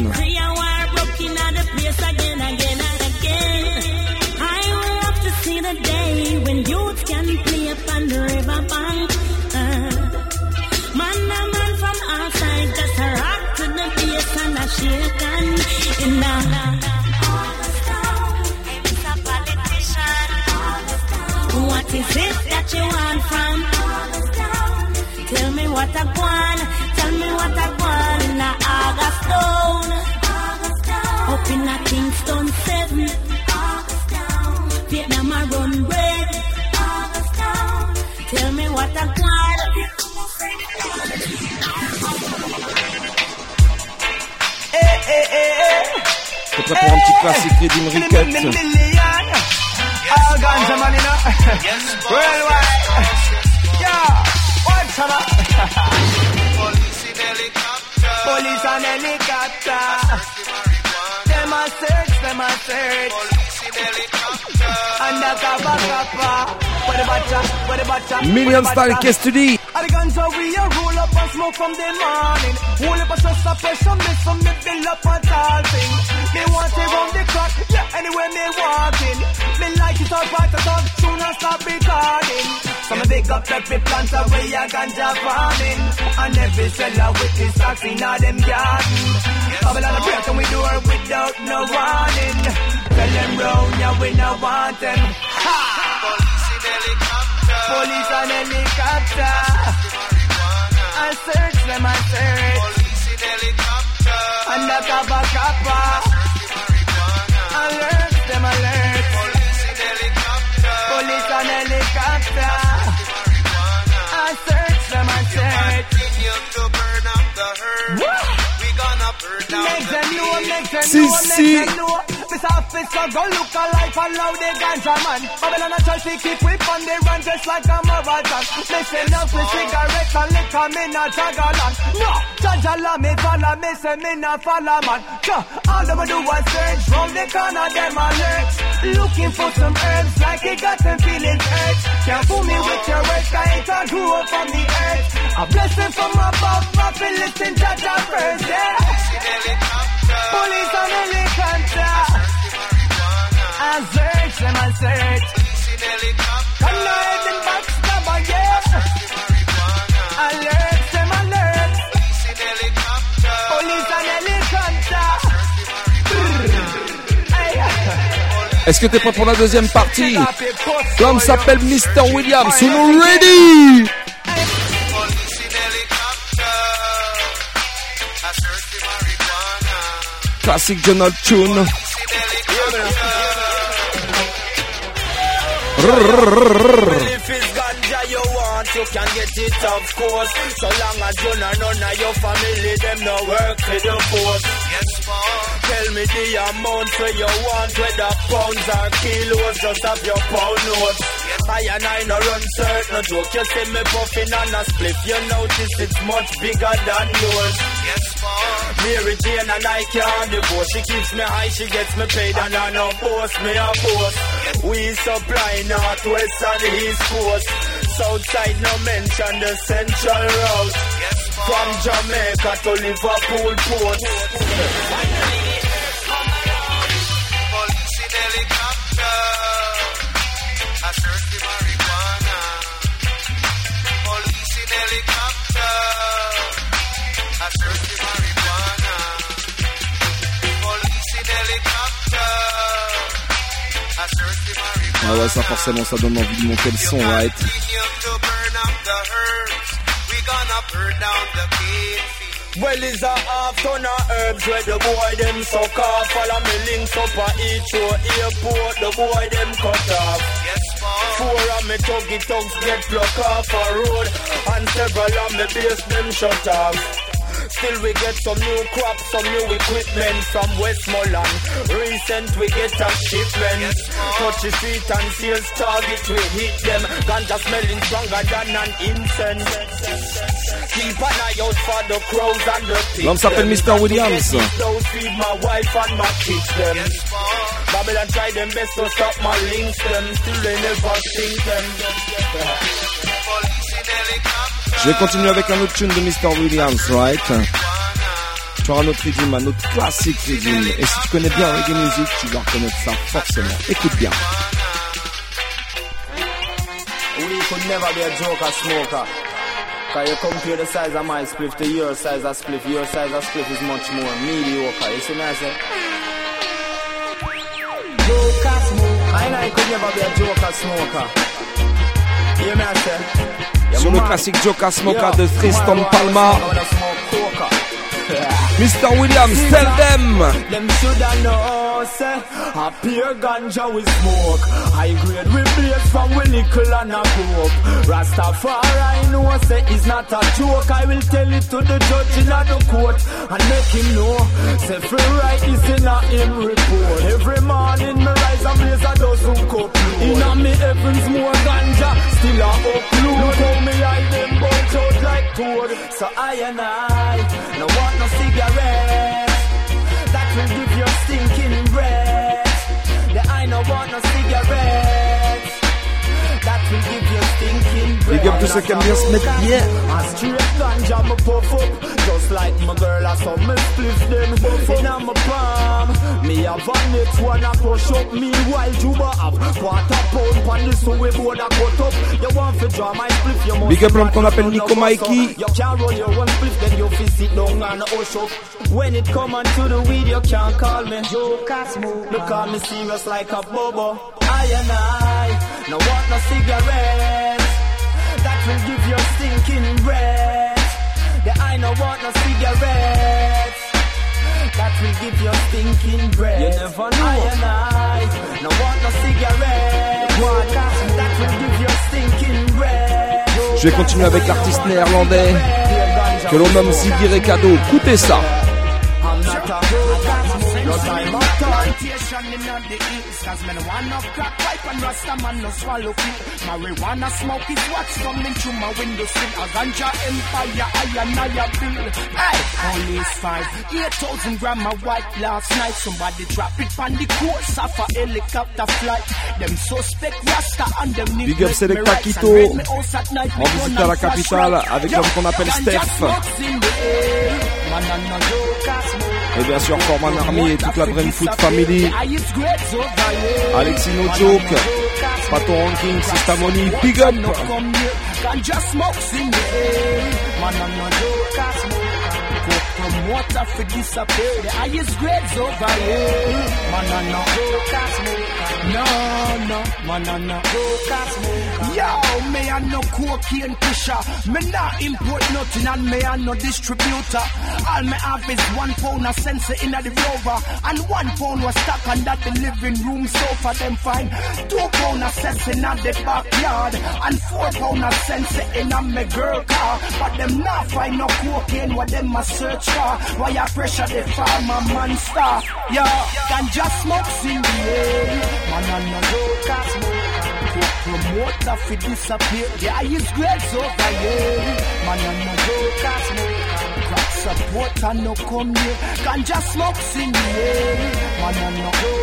Classique Redim Ricket All? Police helicopter. Them a search, them a search. Undercover copper. Butcher, where the butcher. Million Custody. And the guns are we a roll up and smoke from the morning. Hold up a stress of pressure, me some me build up a tall thing. Me want it round the clock, yeah, anywhere me walking. Me like it all right, I talk soon and stop recording. So me big up every plant away a ganja farming. And every seller with his stocks in all them garden. Babylon a break and we do her without no warning. Tell them round, yeah, we no want them. Ha! Police and helicopter. I search them, I search. Police in helicopter. Undercover copper. Alert them, alert. Police and helicopter. I search them, I search. Make them know, make them Si, know, make them know. This officer go look alike allow the ganja man. Babylon a try to keep whip on the run just like a marathon. Listen up with cigarettes and liquor, me not jagalan. No, jajala me follow, me say me not follow man. All them do is search round the corner, them alert. Looking for some herbs like it got them feeling hurt. Can't fool me with your words, I ain't a grew up on the earth. A blessing from above, my listen Jaja first, yeah. Police and helicopter. I search them, I search. Connect and backstabber, yeah. Alert them, alert. Police and helicopter. Hey. Est-ce que t'es prêt pour la deuxième partie L'homme s'appelle Mr. Williams. Nous ready Classic ganja you can get it, of course. So long as you know none of your family, them no work for the post. Yes, Tell me the amount where you want, whether pounds or kilos, just have your pound note. I and I no run certain, no joke. You see me puffing on a spliff, you notice it's much bigger than yours. Yes, Mary Jane and I can't divorce. She keeps me high, she gets me paid, and I no post me a post. We supply north, west, and east coast. Southside no mention the central route. From Jamaica to Liverpool port. Ah ouais, ça forcément, ça donne envie de monter le son, right Well, it's a half herbs where the boy them suck off. Follow me links up each airport, the boy them cut off. Four of me tuggy tugs get plucked off a road, and several of me base them shut off. Still we get some new crops, some new equipment from Westmoreland. Recent we get a shipment. Touch the street and sales target, we hit them. Ganja smelling stronger than an incense. Keep an eye out for the crows and the pigs. L'homme s'appelle Mr. Williamz. Those feed my wife and my kids them. Babylon try them best to stop my links them. Still they never think them. Je vais continuer avec un autre tune de Mr. Williams, right? Sur un autre rhythm, un autre classique rhythm. Et si tu connais bien reggae music, tu vas reconnaître ça forcément. Écoute bien. We could never be a joker smoker. Cause you compare the size of my spliff to your size of spliff. Your size of spliff is much more mediocre. You see what I say? Joker smoker. I know you could never be a joker smoker. You hear me I say? Sur le classique Joker Smoker de Triston Palma. I wanna smoke coca. Mr. Williamz, tell them. Them shoulda know, say, a pure ganja we smoke. High grade we blaze from little and a pope. Rastafari know, say, it's not a joke. I will tell it to the judge in the court and make him know. Say, free right is in a him report. Every morning me rise and blaze a dozen cup. In a me heavens more ganja, still a upload. Look how me hide them bunch out like toad. So I and I, no want no cigarette that will give you stinking breath. The I no want no cigarette Big up to ceux qui aiment bien se mettre bien. A straight ganja me puff up Just like my girl I saw me spliff them In a my palm Me have a next one I push up. Meanwhile Juba have quarter pound Pan this so we both a cut up. You want to draw my spliff You must Big up l'homme qu'on appelle Nico Mikey. You can't roll your one spliff Then you fi sit down and hush up. When it come on to the weed You can't call me. Joker smoke Because me serious like a bobo. I and I No want no cigarette that will give you stinking breath. The I no want no cigarettes? That will give you stinking breath. You never know. I and I no want no cigarettes? That will give you stinking breath. Je vais continuer avec l'artiste néerlandais que l'on nomme Ziggy Recado. Écoutez ça. Plantation in the east. Cause me no want no crack pipe and rasta man no swallow Marijuana smoke is what's coming through my window sill. A ganja empire, I and I a Hey, police five, 8,000 gram of white last night. Somebody drop it on the course of a helicopter flight. Them suspect rasta and them need Big up Selecta Quito. En visite à la capitale avec l'homme qu'on appelle Steph. Et bien sûr Forman Army et toute la Brainfoot Family. Alexis No Joke. Pato Ranking, Sistamoni, Big up. Man, Promoter for disappear. The highest grades over here. Man, I'm no smoker. No, no, man, I'm no smoker. Yo, me and no cocaine pusher. Me not import nothing and me and no distributor. All me have is one pound of sensor in the rover. And one pound was stuck under the living room sofa. Them fine. Two pound of sensor in the backyard. And four pound of sensor in a me girl car. But them not find no cocaine what them a search Why I pressure the farmer monster. Yo, ganja smokes in the air. Man, I'm no promoter fi disappear. The highest grades over here. Man, I'm no joker smoker. Crack supporter no come here. Ganja smokes in the air. Man, I'm no over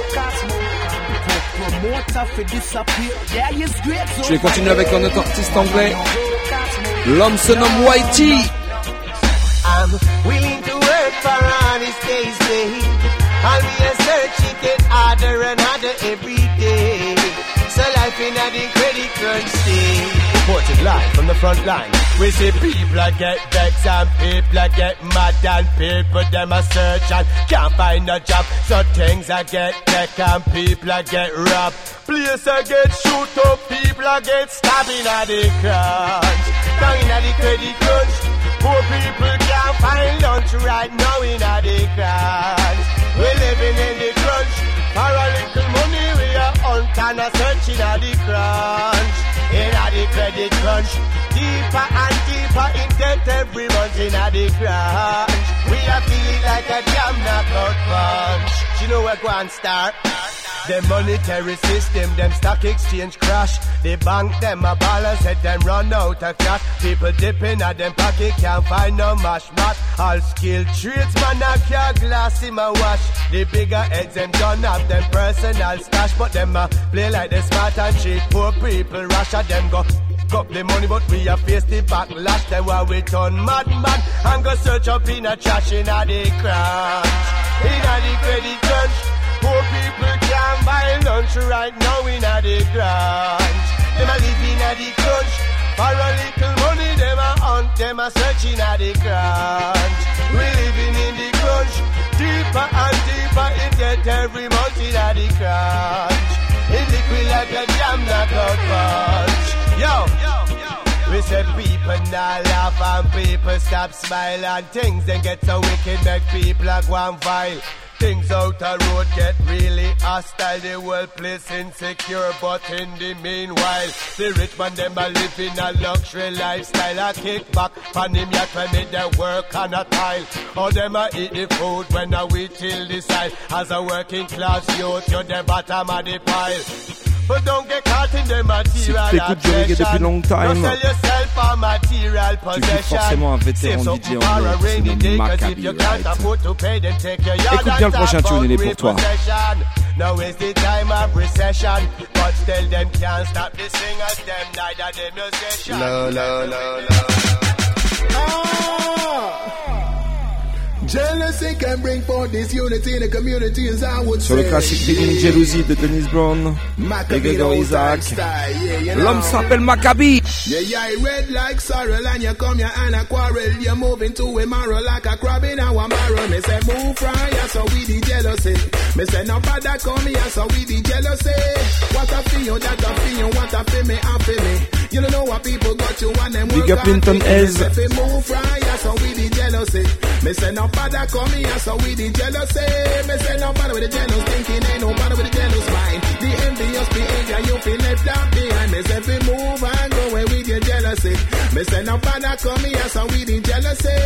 Je vais continuer avec un autre artiste anglais. L'homme se nomme Whitey. I'm willing to work for honest days, babe. I'll be a search, it get harder and harder every day. So life in a credit crunch stage. Reporting live from the front line. We see people get vexed and people get mad and people them a search and can't find a job. So things a get tech and people a get robbed. Place a get shoot up, people a get stabbed in a the crunch. Down in a credit crunch. Poor people can't find lunch right now in a the crunch. We living in the crunch. For a little money we are hunt and a search in a the crunch. in a the credit crunch. Deeper and deeper in debt every month in a the crunch. We are feeling like a jam knockout punch. You know where go and start? The monetary system, them stock exchange crash. The bank, them a balance, let them run out of cash. People dipping at them pocket, can't find no mash mat. All skilled tradesmen a care glass in my wash. The bigger heads, them don't have them personal stash, but them a play like they smart and cheap. Poor people rush at them go. Up the money, but we a face the backlash. Then while we turn mad, mad, and go search up in a trash in a the crunch, in a the credit crunch. People can't buy lunch right now in a the crunch. Them a live in the crunch. For a little money, them a hunt, them a searching a the crunch. We living in the crunch, deeper and deeper in debt every month in a the crunch. It liquid like a jam knockout punch. Yo, we say people now laugh and people stop smile and things then get so wicked make people a go and vile. Things out the road get really hostile. The whole place insecure, but in the meanwhile, the rich man them a live in a luxury lifestyle. A kick back on him yacht when me they work on a tile. Or them a eat the food when a we till the side. As a working class youth, you're the bottom of the pile. Si tu écoutes du reggae depuis longtemps, tu es forcément un vétéran DJ en Écoute bien le prochain tune, il est pour toi. Now is the time of recession, but still them can't stop them. La, la. Sur le classique Living Jealousy de Dennis Brown et Gregor Isaac. L'homme s'appelle Maccabi. Yeah, yeah, red like sorrel and you come here and a quarrel. You're moving to a marrow like a crab in our barrel. Me say move from here so we the jealousy. Me say no bother come here so we the jealousy. What I feel, that I feel, what I feel me, I feel me. You don't know what people got you and them Big work up Linton hard for you. Ez. Me say fi move from here so we the jealousy. Me say no bother come here so we the jealousy. Me say no bother with the jealous thinking ain't no bother with the jealous mind. The envious behavior you feel left out behind. Me say fi move and go away with your jealousy. Me say no bother come here so we the jealousy.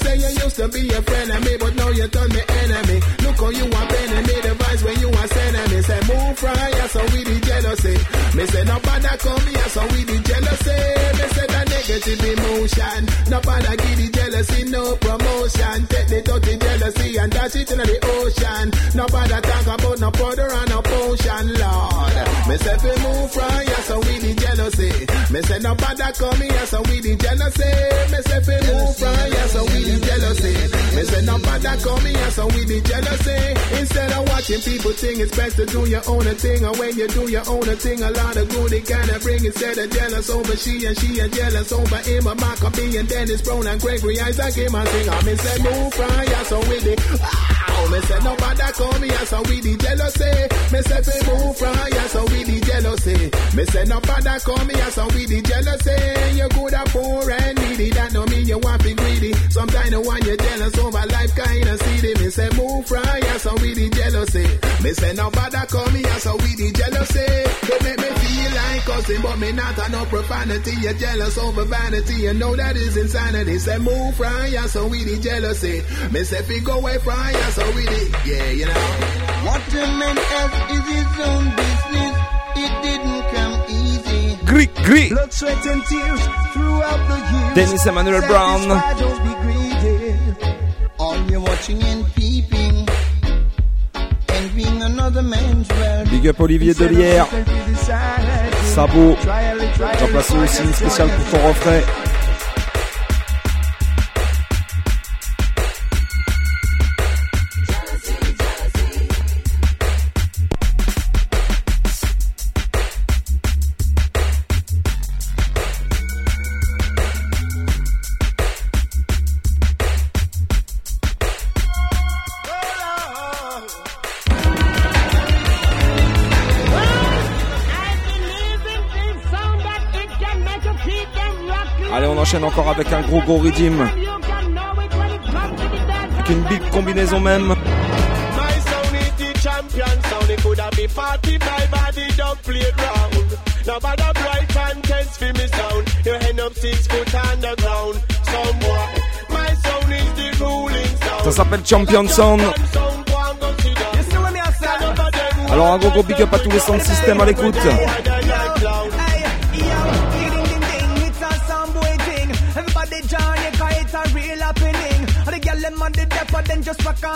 Say you used to be a friend of me but now you turn me enemy. Look how you are bending me the vibes when you are sending me. Say move from here so we the jealousy. Me say no bother come here so we the jealousy. Me say that negative emotion. No bother give the jealousy no promotion. Take the dirty jealousy and dash it into the ocean. No bother talk about no powder and no potion, Lord. Me say fi move from here so we the jealousy. Me say no bother come here so we the jealousy. Me say fi move from here so we the jealousy. Me no bother come here so we the jealousy. Instead of watching people think it's best to do your own thing, or when you do your own thing, a lot of good it kinda bring. Instead of jealous over she and she and jealous over him, a Macka B and Dennis Brown and Gregory Isaac him and sing. I me say move from so we the. Wow, ah! Me say no bother come here so we the jealousy. Me say fi move from here so we the jealousy. Me say no bother come here so we the jealousy. You good a poor and needy, that don't mean you want be greedy. Sometimes the one you jealous over life kinda seedy. Me say move from here so we the jealousy. Me say no bother come here so we the jealousy. They make me feel like cussing, but me not a no profanity. You're jealous over vanity, you know that is insanity. Say move from here so we the jealousy. Me say fi go away from here so we the yeah, you know. What a man has is his own business. It didn't come easy. Gris, gris. Blood, sweat, and tears throughout the years. Dennis Emmanuel Brown. Satisfied, don't be greedy. All you're watching and peeping. Envying another man's. Big up Olivier Delière. secretly deciding. Sabo. Try a little, try a T'as placé little, aussi une spéciale pour ton refrain. enchaîne encore avec un gros gros rhythm. Avec une big combinaison même. Ça s'appelle Champion Sound. Alors un gros gros big up à tous les sound systems à l'écoute.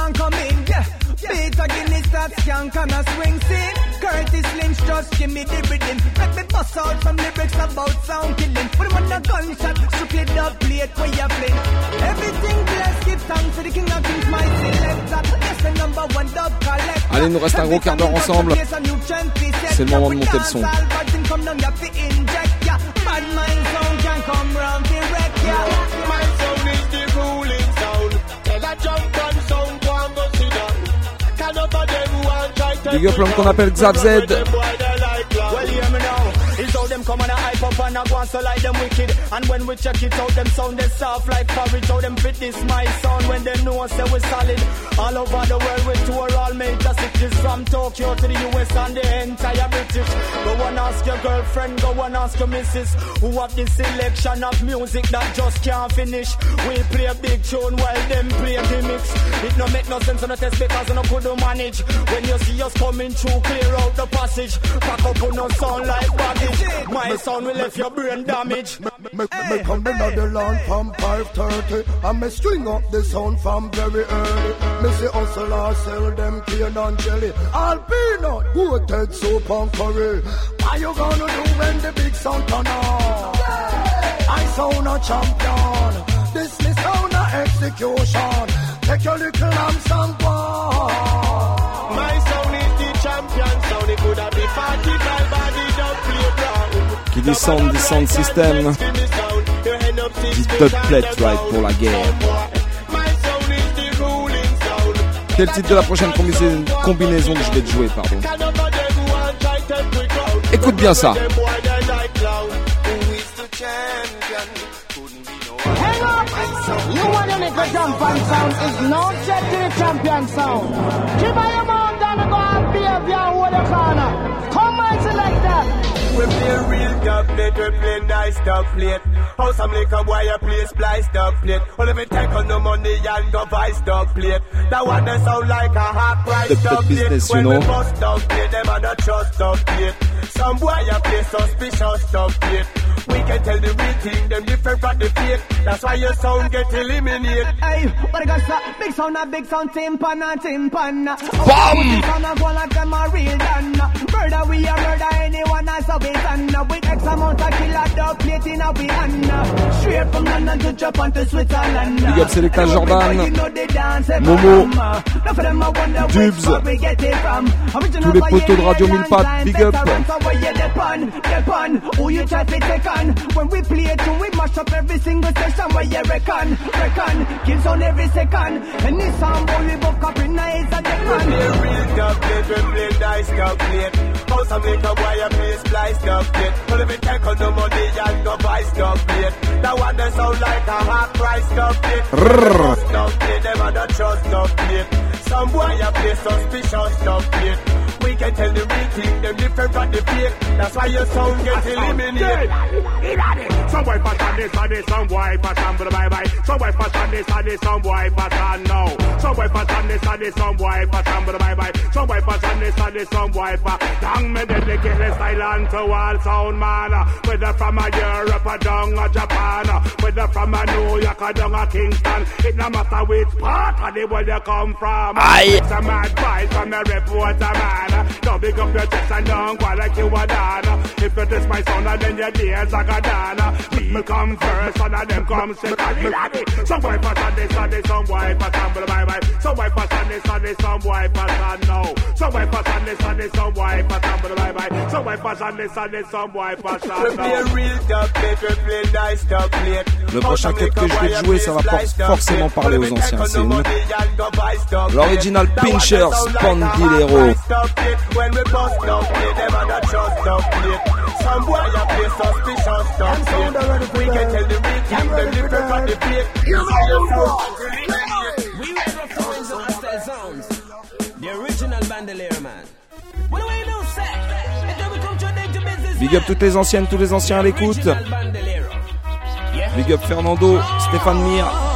On come in Yeah, Peter Guinness that skank and a swing scene Curtis Lynch just give me the rhythm. Make me bust out some lyrics about sound killing. When I'm on a gunshot, strictly the plate where you fling Everything blessed, give thanks to the king of kings, my selector Yes, the number one dub collector. Allez, nous reste un gros quart d'heure ensemble. C'est le moment de monter le son. Bad mind sound can come round to wreck ya. My sound is the ruling sound. Tell a jump and Big up l'homme qu'on appelle Xav Z. a go on so like them wicked. And when we check it out, them sound they soft like porridge. How them fit this my sound when they know say we solid. All over the world we tour all major cities from Tokyo to the US and the entire British. Go and ask your girlfriend, go and ask your missus who have this selection of music that just can't finish. We play a big tune while them play gimmicks. It no make no sense on the test because we no could manage. When you see us coming through, clear out the passage. Pack up on no sound like baggage. My sound will left your brain damage. Me, me come in the land from 5.30 And me string up the sound from very early. Me see hustlers sell them cane and jelly. All peanut, goated soup and curry. What you gonna do when the big sound turn on? I sound a champion. This me sound a execution. Take your little lamps and go My sound is the champion. Sound. It could have been 45 Qui sound, dit sound plate right pour la guerre. C'est le titre de la prochaine combinaison, que je vais te jouer, pardon? Écoute bien ça. You. Come. We play real dub plate, we play nice plate. How some liquor boy you play splice dub plate. If we take on the money and go vice dub plate. That one that sound like a hot price The- plate. business, you when know. we bust dub plate, them and a trust dub plate. Some boy you play suspicious dub plate. We can tell the real thing, them different from the fake. That's why your sound get eliminated. Hey, what I got sa big sound a big sound timpan and timpan. Bam! Sound a go like them a real done. Murder we a murder anyone as a bit and with X amount of killer dog plate in a we hand. Straight from London to Japan to Switzerland. Big up Selecta Jordan. Momo. a Dubs. Tous les poteaux de Radio 1000 pattes, big up. Veterans, so where you depend, depend. Who you try to take on? When we play it, we mash up every single session where you reckon, reckon. Kills on every second. And this song boy we book up in nice and We declan. play real dub plate, we play nice dub plate. How some liquor boy you play splice dub plate. Well, if we take on the money and go vice dub plate. That one that sound like a hot price. Dub plate, them and a trust dub plate. Some boy you play suspicious dub plate. We can tell the real thing, them different from the fake. That's why your sound get eliminated. Some boy pattern this and this, some boy pattern but bye bye. Some boy pattern this and this, some boy pattern now. Some boy pattern this and this, some boy pattern but bye bye. Some boy pattern this and this, some boy pa. Dang me deadly careless silent to all sound man. Whether from a Europe or down a Japan, whether from a New York or down a Kingston, it no matter which part of the world you come from. Aye. It's a mad vibe from a reporter man. Don't big up your chest and don't like you. If you my son, then your are come first, and come second. Some some. Some some boy for sun now. Some some for. Some. Le prochain cut que je vais jouer, ça va forcément parler aux anciens. C'est une... l'original Pincher Spandilero. When we bust down, play them and a trust down plate. Some boy play suspicious down. We can tell the real thing, them different from the fake. You know your sound. We sounds. The original bandolier man. What do we do, say? And then we come to the business. Big Big up toutes les anciennes, tous les anciens à l'écoute. Big up Fernando, Stéphane Mir.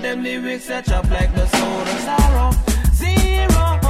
Them lyrics set up like the soda sorrow. Zero.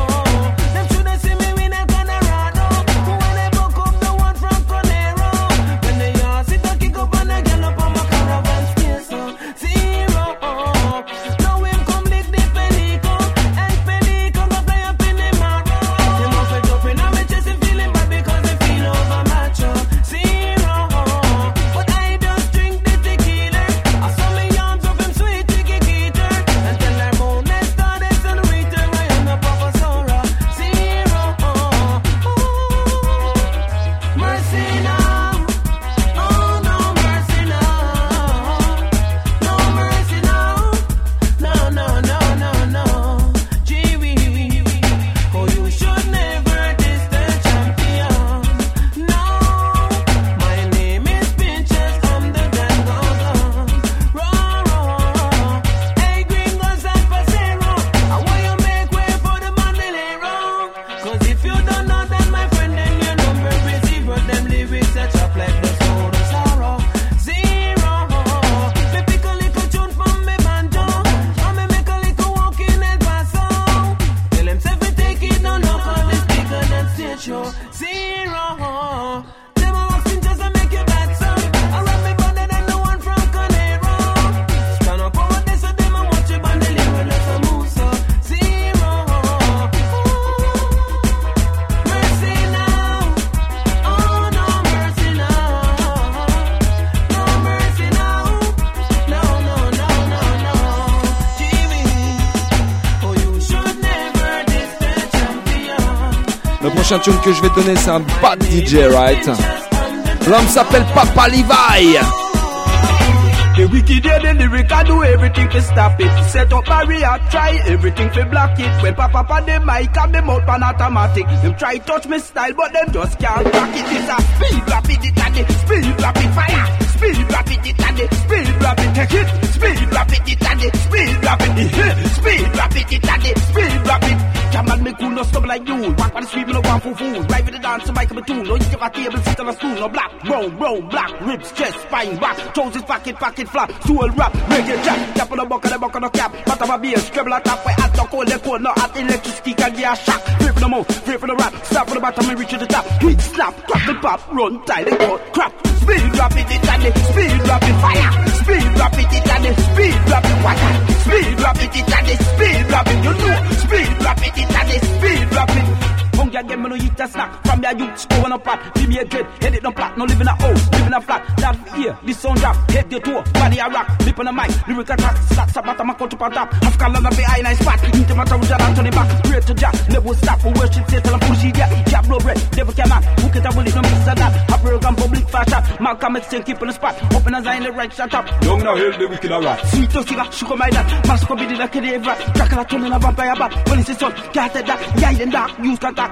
Que je vais donner, c'est un bad DJ, right? L'homme s'appelle Papa Levi. The wicked do everything to stop it. Set up barrier, try everything to block it. On the mic, and. Them try touch me style, but them just can't crack it. It's speed rapid, it and speed rapid fire. Speed rapid, it speed rapid take it. Speed rapid, it and speed rapid. Speed rapid, it speed rapid. Me cool, no stop like you. Walk on the street, me no want fool fool. Right with the dance, mic of a tune. No, you a table, sit on a stool. No black, brown, brown, black, ribs, chest, spine, back. Trousers, pocket, pocket, flap. Soul rap, reggae jack. Cap on the buck, on the buck, on the cap. Bottom of beer, scribble on top. Where at the cold, the cold. No, at electricity, can get a shock. Flip the mouth, flip for the rap. Stop for the bottom and reach to the top. Hit, drop the pop, run, tie the cut, crap. Speed rapid, it and the speed rapid fire. Speed rapid, it and the speed rapid water. Speed rapid, it and the speed rapid. You know, speed rapid, it and the speed rapid. Hungry again, me no eat a snack. From your youth, school on a pot. Give me a dread, head it no plat. No live in a house, live in a flat. That here, this sound drop. Head the toe, body a rock. Lip on the mic, lyric attack. Start, stop, bottom, a cut up on top. Africa land up behind nice spot. Into my town, John Anthony back. Pray to Jack, never stop. We worship, say, tell him push it, yeah. Jab, blow bread, devil can man. Who can will it, no miss a that. A program, public fashion. Malcolm X, still keep on the spot. Open as I in the right shut up. Young now, hell the wicked a rat. Sweet to cigar, sugar my dad. Mask in the cadaver. Dracula turn in a vampire bat. When it's his son, can't take that. Yeah, then dark, use contact.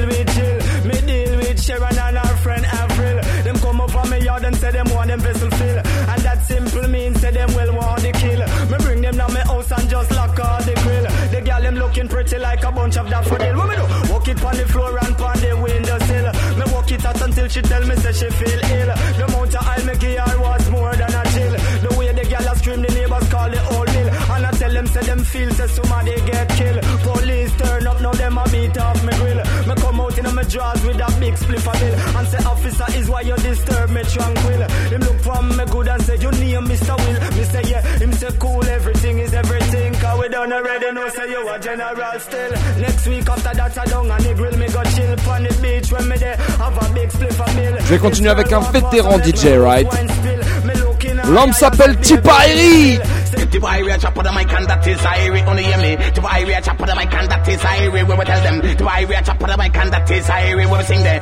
Sharon and her friend Avril. Them come up over me yard and say them want them vessel fill. And that simple means say them well want the kill. Me bring them down my house and just lock all the grill. The girl them looking pretty like a bunch of daffodil. What me do? Walk it on the floor and on the windowsill. Me walk it out until she tell me say she feel ill. The amount of I me give her was more than a them feel say somebody get killed. Police turn up now them a beat off me grill. Me come out in my drawers with a big spliff a bill and say officer is why you disturb me tranquil? Him look from me good and say you name Mr. Will. Me say yeah, him say cool everything is everything. Cause we done already know say you a general still. Next week after that I down and the grill me go chill on the beach when me there have a big spliff a bill. Je vais continuer avec un vétéran DJ, right? L'homme s'appelle Tippa Irie. We a chop on the mic and that is Irie. Only hear me. We a chop on the mic and that is Irie. We tell them. We a chop on the mic and that is Irie. We sing there.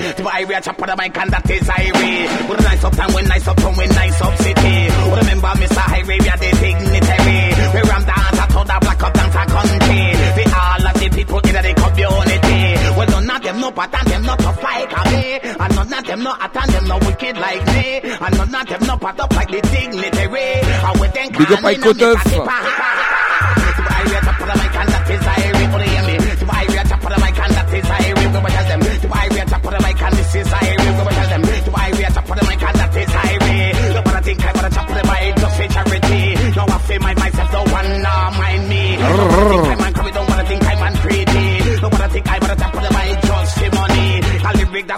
We a chop on the mic and that is Irie. We the nice up town, we nice up town, we nice up city. We remember Mr. Irie, we are the dignitary. We ram dance to the black up dance a country. The all of the people in the community. Well, none of them no pattern, them not tough like me. And none of them no attend, them no wicked like me. And none of them no pat up like the dignitary. And we then Big up Mike Koteuf.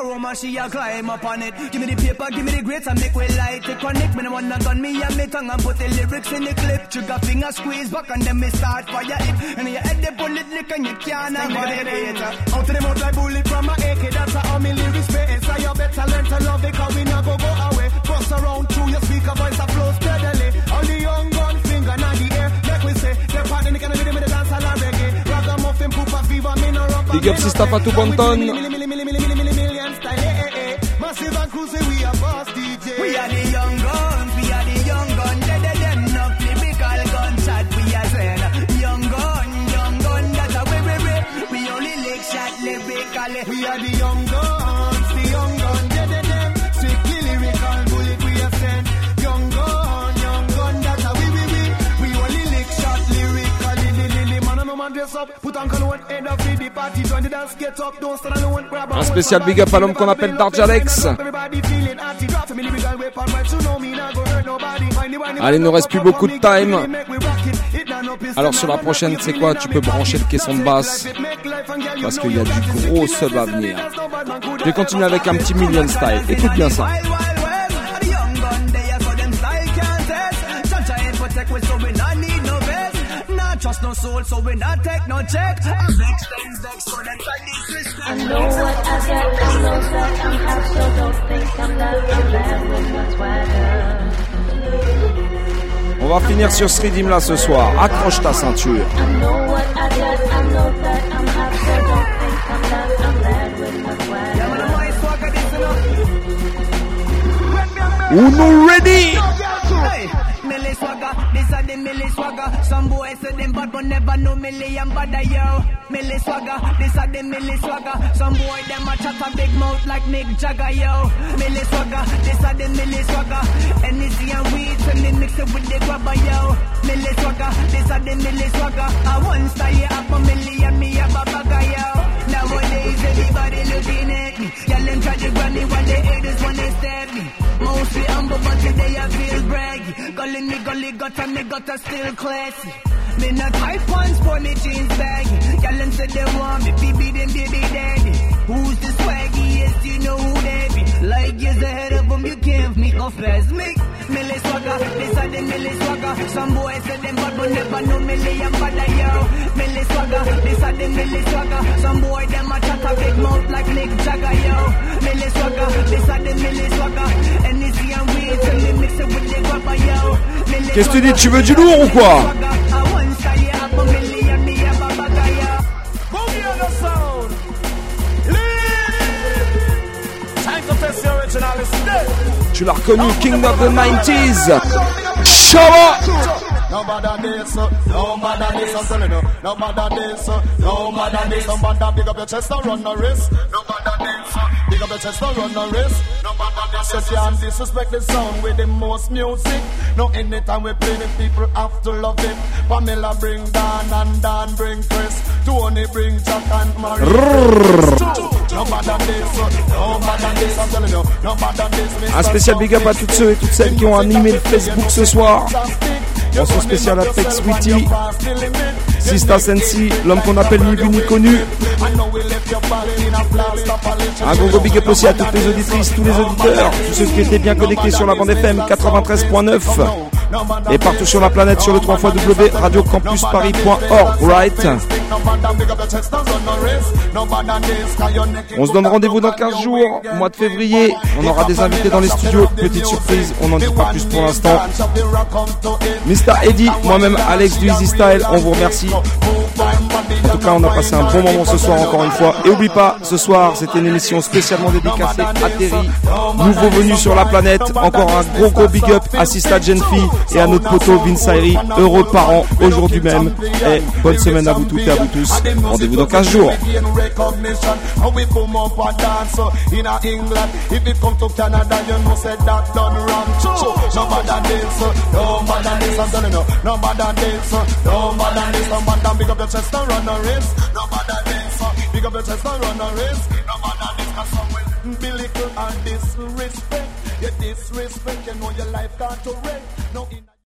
Boy, you take a room and she a climb up on it. Give me the paper, give me the grades and make we light it. Connect me, the one that gun me and me tongue and put the lyrics in the clip. Trigger finger squeeze back and then me start fire it. And your head the bullet lick and you can't avoid it. Out to the mouth like bullet from my AK. That's how me lyrics spit. So you better learn to love it, cause we not go go away. Bust around through your speaker voice that flows steadily. On the young gun finger now the air. Like we say, the part in the kind of rhythm in the dance and reggae. Ragamuffin, poop a fever, me no rubber. Big up Sista Fatou Bonton. Un spécial big up à l'homme qu'on appelle Dark Alex. Allez, il ne reste plus beaucoup de time. Alors sur la prochaine, c'est quoi? Tu peux brancher le caisson de basse. Parce qu'il y a du gros sub à venir. Je vais continuer avec un petit million style. Écoute bien ça. No soul, so we not take no check. I'm vex, vex, vex, so that's why disrespect. I know what I got, I know that I'm hot, so don't think I'm not bad with my swagger. On va finir sur ce rythme là ce soir. Accroche ta ceinture. I know what I got, I know that I'm hot, so don't think I'm not bad with my swagger. Uno ready? Are the Millie swagger. Some boys say them bad but never know Millie and bad eh, yo. Millie swagger, this are the Millie swagger. Some boy them a chat a big mouth like Mick Jagger yo. Millie swagger, this are the milli swagger. Energy and weed, so me mix it with the grabber yo. Millie swagger, this are the Millie swagger. I once stay up a Millie and me a bagger yo. Nowadays everybody looking at me. Y'all them try to grab me while the haters wanna stab me. Mostly humble, but today I feel braggy. Gully me, gully gutter, me gutter still classy. Me not tight pants for me jeans baggy. Y'all them say they want me, baby them baby daddy. Who's the swaggiest? You know who they. Like years ahead of them, you can't fast. Me, Millie swagger, this are the Millie swagger. Some boys say them bad, but never know Millie and bad yo. Millie swagger, this are the Millie swagger. Some boy them a chat a big mouth like Nick Jagger yo. Millie swagger, this are the Millie swagger. Energy and weed, mix it with the yo. Qu'est-ce que tu dis Tu veux du lourd ou quoi I once Tu l'as reconnu, King of the 90s. Show up No matter this, no matter this, I'm telling you. No matter this, no matter this. No matter big up your chest and run the risk. No matter this, big up your chest and run the risk. No matter this, you can't disrespect the sound with the most music. No, anytime we play the people have to love it. Pamela bring Dan and Dan bring Chris. Tony bring Jack and Marie. No matter this, no matter this, I'm telling you. No matter this, Un spécial big up à toutes ceux et toutes celles qui ont animé le Facebook ce soir. Mention spéciale à Tex Sweetie, Sista Sensi, l'homme qu'on appelle ni vu ni connu. Un gros gros big up aussi à toutes les auditrices, tous les auditeurs, tous ceux qui étaient bien connectés sur la bande FM 93.9 et partout sur la planète sur le 3 W radiocampusparis.org, right? On se donne rendez-vous dans 15 jours, mois de février. On aura des invités dans les studios. Petite surprise, on n'en dit pas plus pour l'instant. Mr. Eddie, moi-même Alex du Easy Style, on vous remercie. En tout cas, on a passé un bon moment ce soir encore une fois. Et oublie pas, ce soir, c'était une émission spécialement dédicacée à Terry, nouveau venu sur la planète. Encore un gros gros big up à Sista Genfi et à notre poteau Vince Ayri. Heureux parents aujourd'hui même. Et bonne semaine à vous toutes et à vous tous. Rendez-vous dans 15 jours. uh, chest and run a race. No bother this, uh, big up your chest and run a race. No bother this, 'cause some will be little and disrespect. You disrespect, you know your life can't to rate. No.